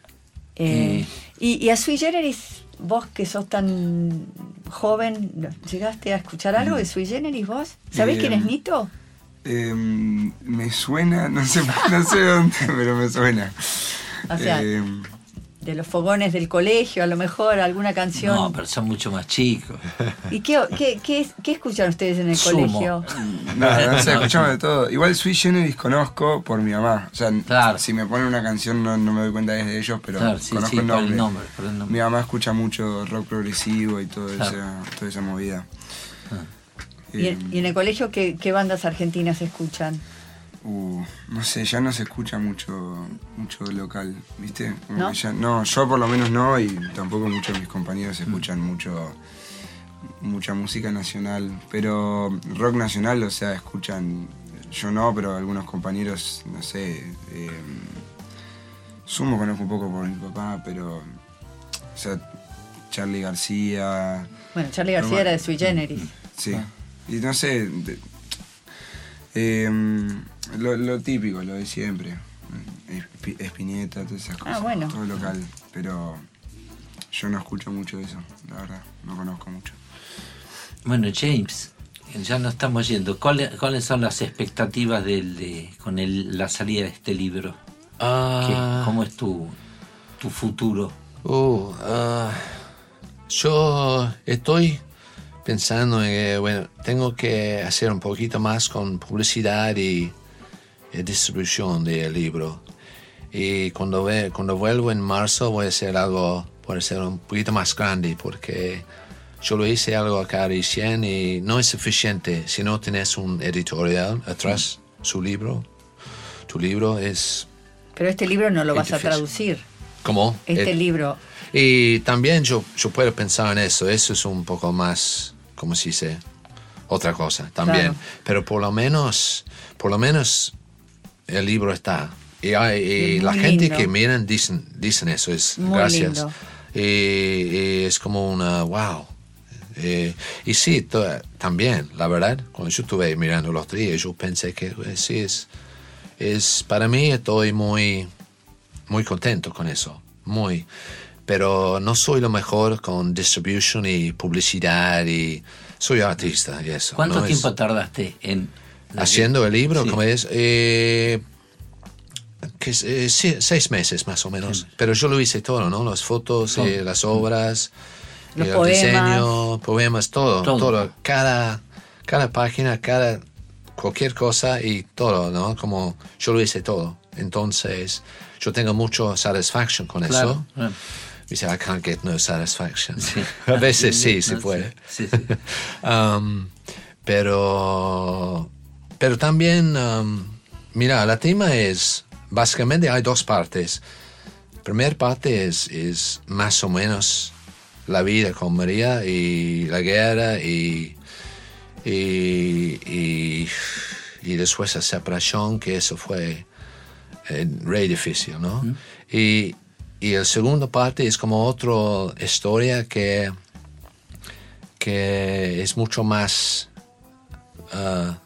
Eh, y, y a Sui Generis, vos que sos tan joven, ¿llegaste a escuchar algo de Sui Generis vos? ¿Sabés Eh, quién es Nito? Em, me suena, no sé, no sé dónde, pero me suena. O sea, Em, de los fogones del colegio, a lo mejor alguna canción. No, pero son mucho más chicos. ¿Y qué, qué, qué, qué escuchan ustedes en el Sumo. colegio? no, no sé, escuchamos de todo. Igual Sui Generis conozco por mi mamá. O sea, si me ponen una canción no, no me doy cuenta que es de ellos, pero Claro, sí, conozco sí, el por el nombre. nombre, por el nombre. Mi mamá escucha mucho rock progresivo y todo Claro. esa, toda esa movida. ¿Y, en, y en el colegio qué, qué bandas argentinas escuchan? Uh, no sé, ya no se escucha mucho mucho local, ¿viste? Como ¿No? que ya- no, yo por lo menos no y tampoco muchos de mis compañeros escuchan mucho mucha música nacional, pero rock nacional, o sea, escuchan, yo no, pero algunos compañeros, no sé, eh, Sumo conozco un poco por mi papá, pero, o sea, Charlie García. Bueno, Charlie García Roma- era de Sui Generis. Sí. Y no sé. de- em, lo, lo típico, lo de siempre. Espi- Espineta, todas esas cosas. bueno. Todo local. Pero yo no escucho mucho de eso, la verdad. No conozco mucho. Bueno, James, ya nos estamos yendo. ¿Cuáles, cuáles son las expectativas del, de, con el- la salida de este libro? Ah. ¿Qué- ¿Cómo es tu, tu futuro? Uh, ah, yo estoy pensando en que, bueno, tengo que hacer un poquito más con publicidad y, y distribución del libro. Y cuando, ve, cuando vuelvo en marzo voy a hacer algo, puede ser un poquito más grande, porque yo lo hice algo acá recién y no es suficiente si no tienes un editorial atrás, su libro. Tu libro es Pero este libro no lo vas a traducir. como... Este Eh, libro. y también yo, yo puedo pensar en eso, eso es un poco más, como se dice, otra cosa también. Claro. Pero por lo menos, por lo menos el libro está. Y, hay- y la gente que miran dicen, dicen eso, es Muy gracias. Y, y es como una, wow. Eh, y sí, también, la verdad, cuando yo estuve mirando los días, yo pensé que eh, sí es, es, para mí estoy muy, muy contento con eso, muy. Pero no soy lo mejor con distribution y publicidad y soy artista y eso. ¿Cuánto ¿no? Es- tiempo tardaste en haciendo el libro, Sí. como es, eh, que eh, seis meses más o menos. Pero yo lo hice todo, ¿no? Las fotos, eh, las obras, Los el poemas. diseño, poemas, todo, Todo. todo. Cada, cada página, cada cualquier cosa y todo, ¿no? Como yo lo hice todo. Entonces, yo tengo mucho satisfaction con Claro, eso. claro. Dice, I can't get no satisfaction. Sí. A veces sí, se no, puede. sí, sí. Um, pero, pero también, um, mira, la tema es, básicamente hay dos partes. Primera parte es, es más o menos la vida con María y la guerra y, y, y, y después la separación, que eso fue eh, re difícil, ¿no? Y, y la segunda parte es como otra historia que, que es mucho más ah,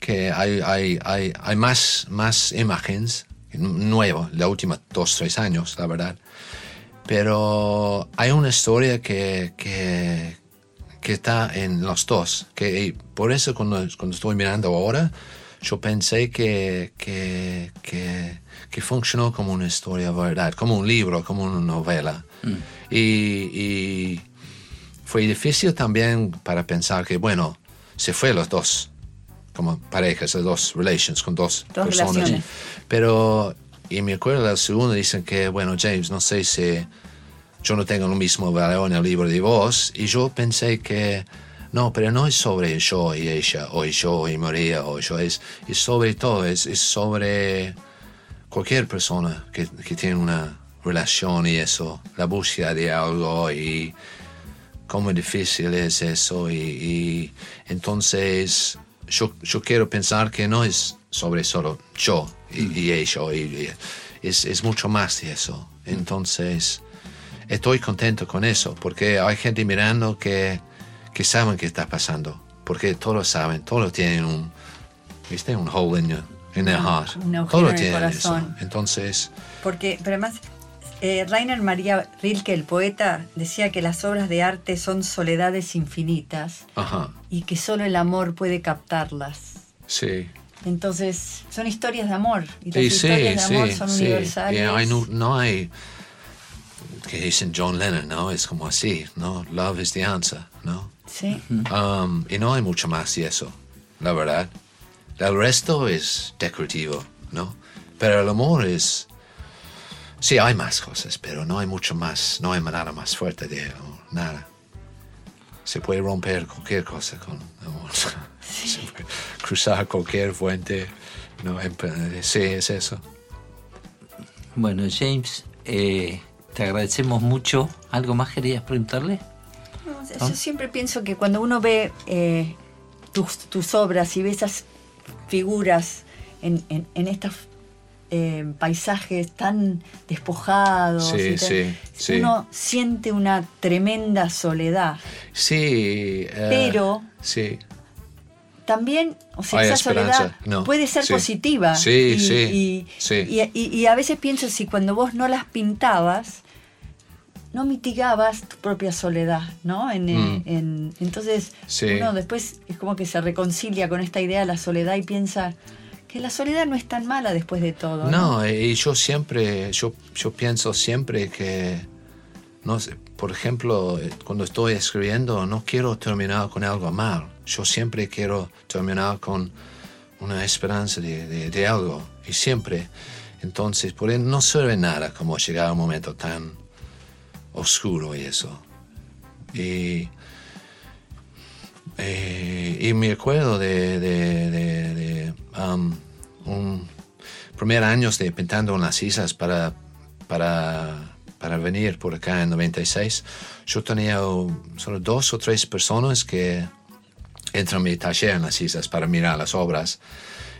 que hay, hay, hay, hay más, más imágenes nuevas, los últimos dos, tres años, la verdad. Pero hay una historia que, que, que está en los dos. Que, por eso cuando, cuando estoy mirando ahora, yo pensé que, que, que, que funcionó como una historia, ¿verdad? Como un libro, como una novela. Y, y fue difícil también para pensar que, bueno, se fue los dos, como parejas, los dos relations con dos, Dos personas. relaciones. Pero, y me acuerdo del segundo, dicen que, bueno, James, no sé si yo no tengo lo mismo valor en el libro de vos. Y yo pensé que, no, pero no es sobre yo y ella, o yo y María, o yo, es, es sobre todo, es, es sobre cualquier persona que, que tiene una relación y eso, la búsqueda de algo y cómo difícil es eso. Y, y entonces yo, yo quiero pensar que no es sobre solo yo y, y ella, y, y es, es mucho más de eso. Entonces estoy contento con eso, porque hay gente mirando que, que saben qué está pasando, porque todos saben, todos tienen un, ¿viste? un hole in, in their heart. Un agujero Todos en el tienen corazón. eso. Entonces, Porque, pero además, eh, Rainer María Rilke, el poeta, decía que las obras de arte son soledades infinitas ajá, y que solo el amor puede captarlas. sí. Entonces, son historias de amor. Y las Sí, sí, historias de amor sí, son sí. universales. Y hay no, no hay que dicen John Lennon, ¿no? Es como así, ¿no? Love is the answer, ¿no? Sí. Um, y no hay mucho más de eso, la verdad. El resto es decorativo, ¿no? Pero el amor es... Sí, hay más cosas, pero no hay mucho más, no hay nada más fuerte de amor, nada. Se puede romper cualquier cosa con amor. Se puede cruzar cualquier fuente. No, Em- sí, es eso. Bueno, James, eh, te agradecemos mucho. ¿Algo más querías preguntarle? No, Yo siempre pienso que cuando uno ve eh, tus, tus obras y ve esas figuras en, en, eh, paisajes tan despojados, Sí, y tan- sí, sí. uno siente una tremenda soledad. Sí. eh, Pero- Sí. También, o sea, Hay esa esperanza, soledad no, puede ser positiva. Sí, y, sí, y- sí. y- y- y a veces pienso si cuando vos no las pintabas, no mitigabas tu propia soledad, ¿no? En, Mm. en- entonces Sí. uno después es como que se reconcilia con esta idea de la soledad y piensa que la soledad no es tan mala después de todo. No, No, y yo siempre, yo, yo pienso siempre que, no sé, por ejemplo, cuando estoy escribiendo, no quiero terminar con algo mal. Yo siempre quiero terminar con una esperanza de, de- de algo, y siempre. Entonces, por ahí no sirve nada como llegar a un momento tan oscuro eso. Y, eh, y me acuerdo de, de, de- de, um, un primer años de pintando en las islas para, para, para venir por acá en 96. Yo tenía solo dos o tres personas que entran a mi taller en las islas para mirar las obras.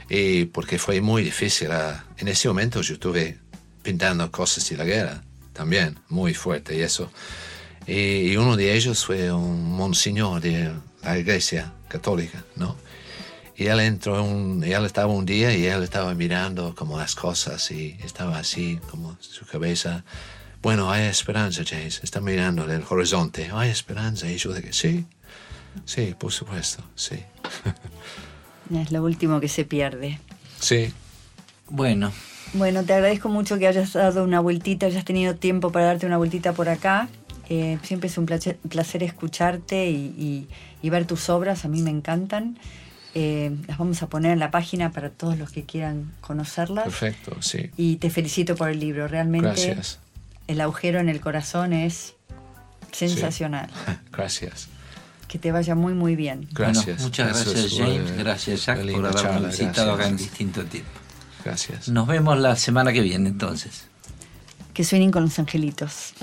Y porque fue muy difícil. ah, En ese momento yo estuve pintando cosas de la guerra también, muy fuerte y eso. Y, y uno de ellos fue un monseñor de la iglesia católica, ¿no? Y él entró, un, y él estaba un día y él estaba mirando como las cosas y estaba así, como su cabeza. Bueno, hay esperanza, James. Está mirando el horizonte. Hay esperanza. Y yo dije, sí, sí, por supuesto, sí. Es lo último que se pierde. Sí. Bueno, Bueno, te agradezco mucho que hayas dado una vueltita, hayas tenido tiempo para darte una vueltita por acá. Eh, siempre es un placer, placer escucharte y, y- y ver tus obras, a mí me encantan. Eh, las vamos a poner en la página para todos los que quieran conocerlas. Perfecto, sí. Y te felicito por el libro, realmente Gracias. el agujero en el corazón es sensacional. Gracias. Que te vaya muy muy bien. Gracias. Bueno, muchas gracias es, James, gracias Jack por habernos visitado acá en gracias. distinto tiempo. Gracias. Nos vemos la semana que viene entonces. Que suenen con los angelitos.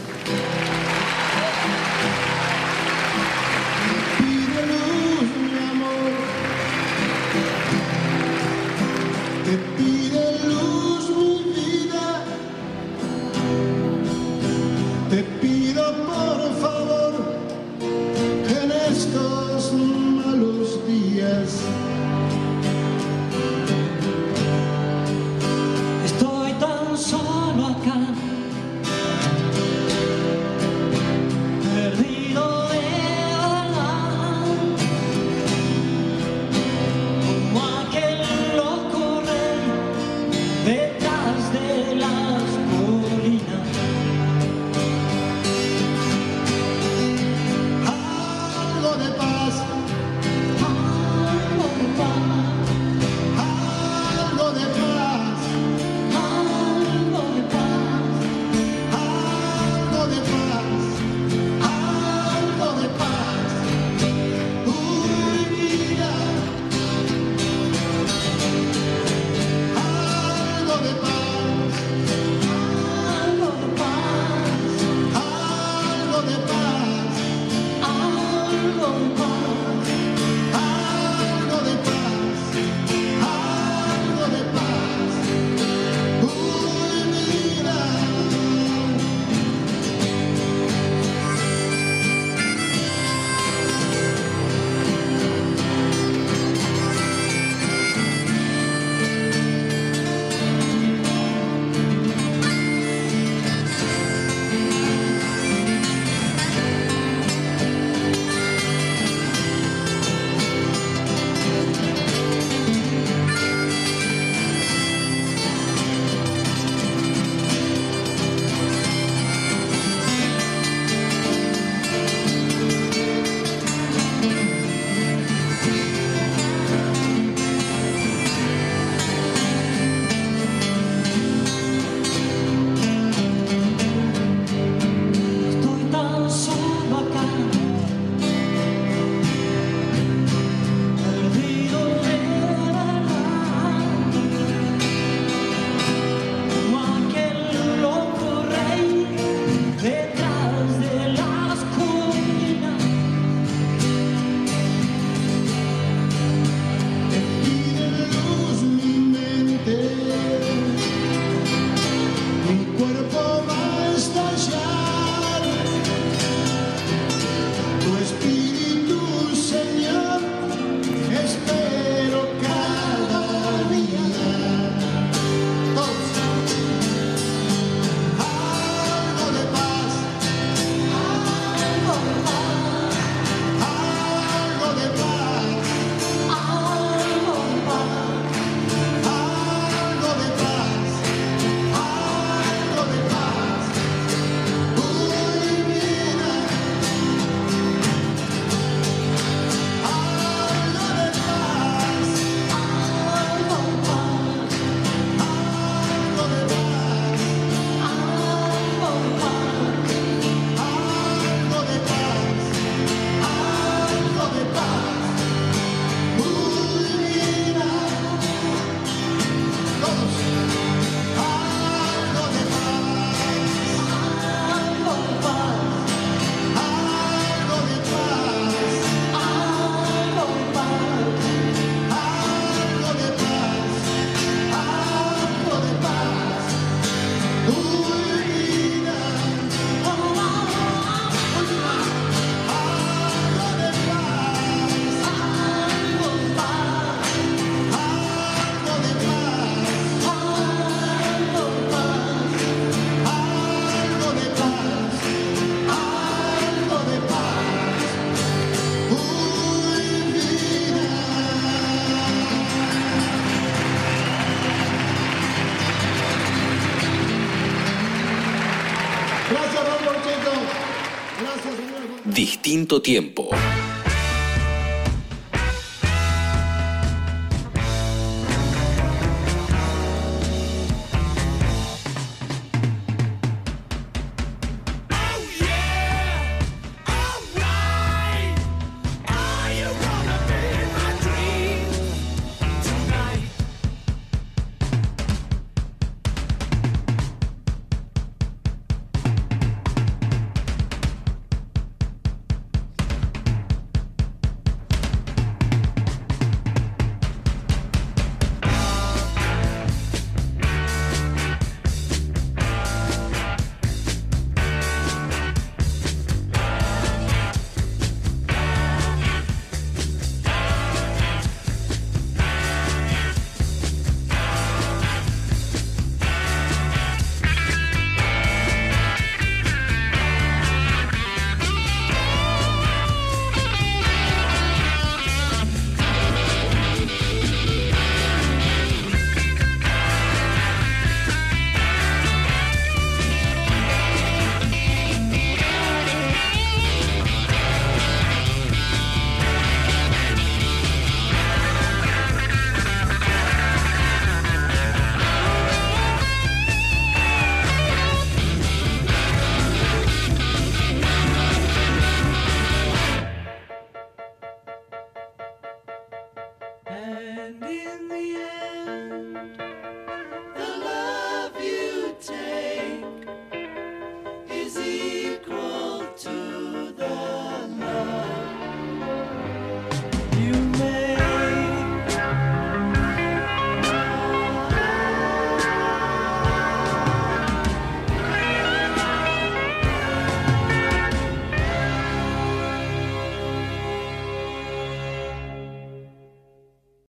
Distinto tiempo.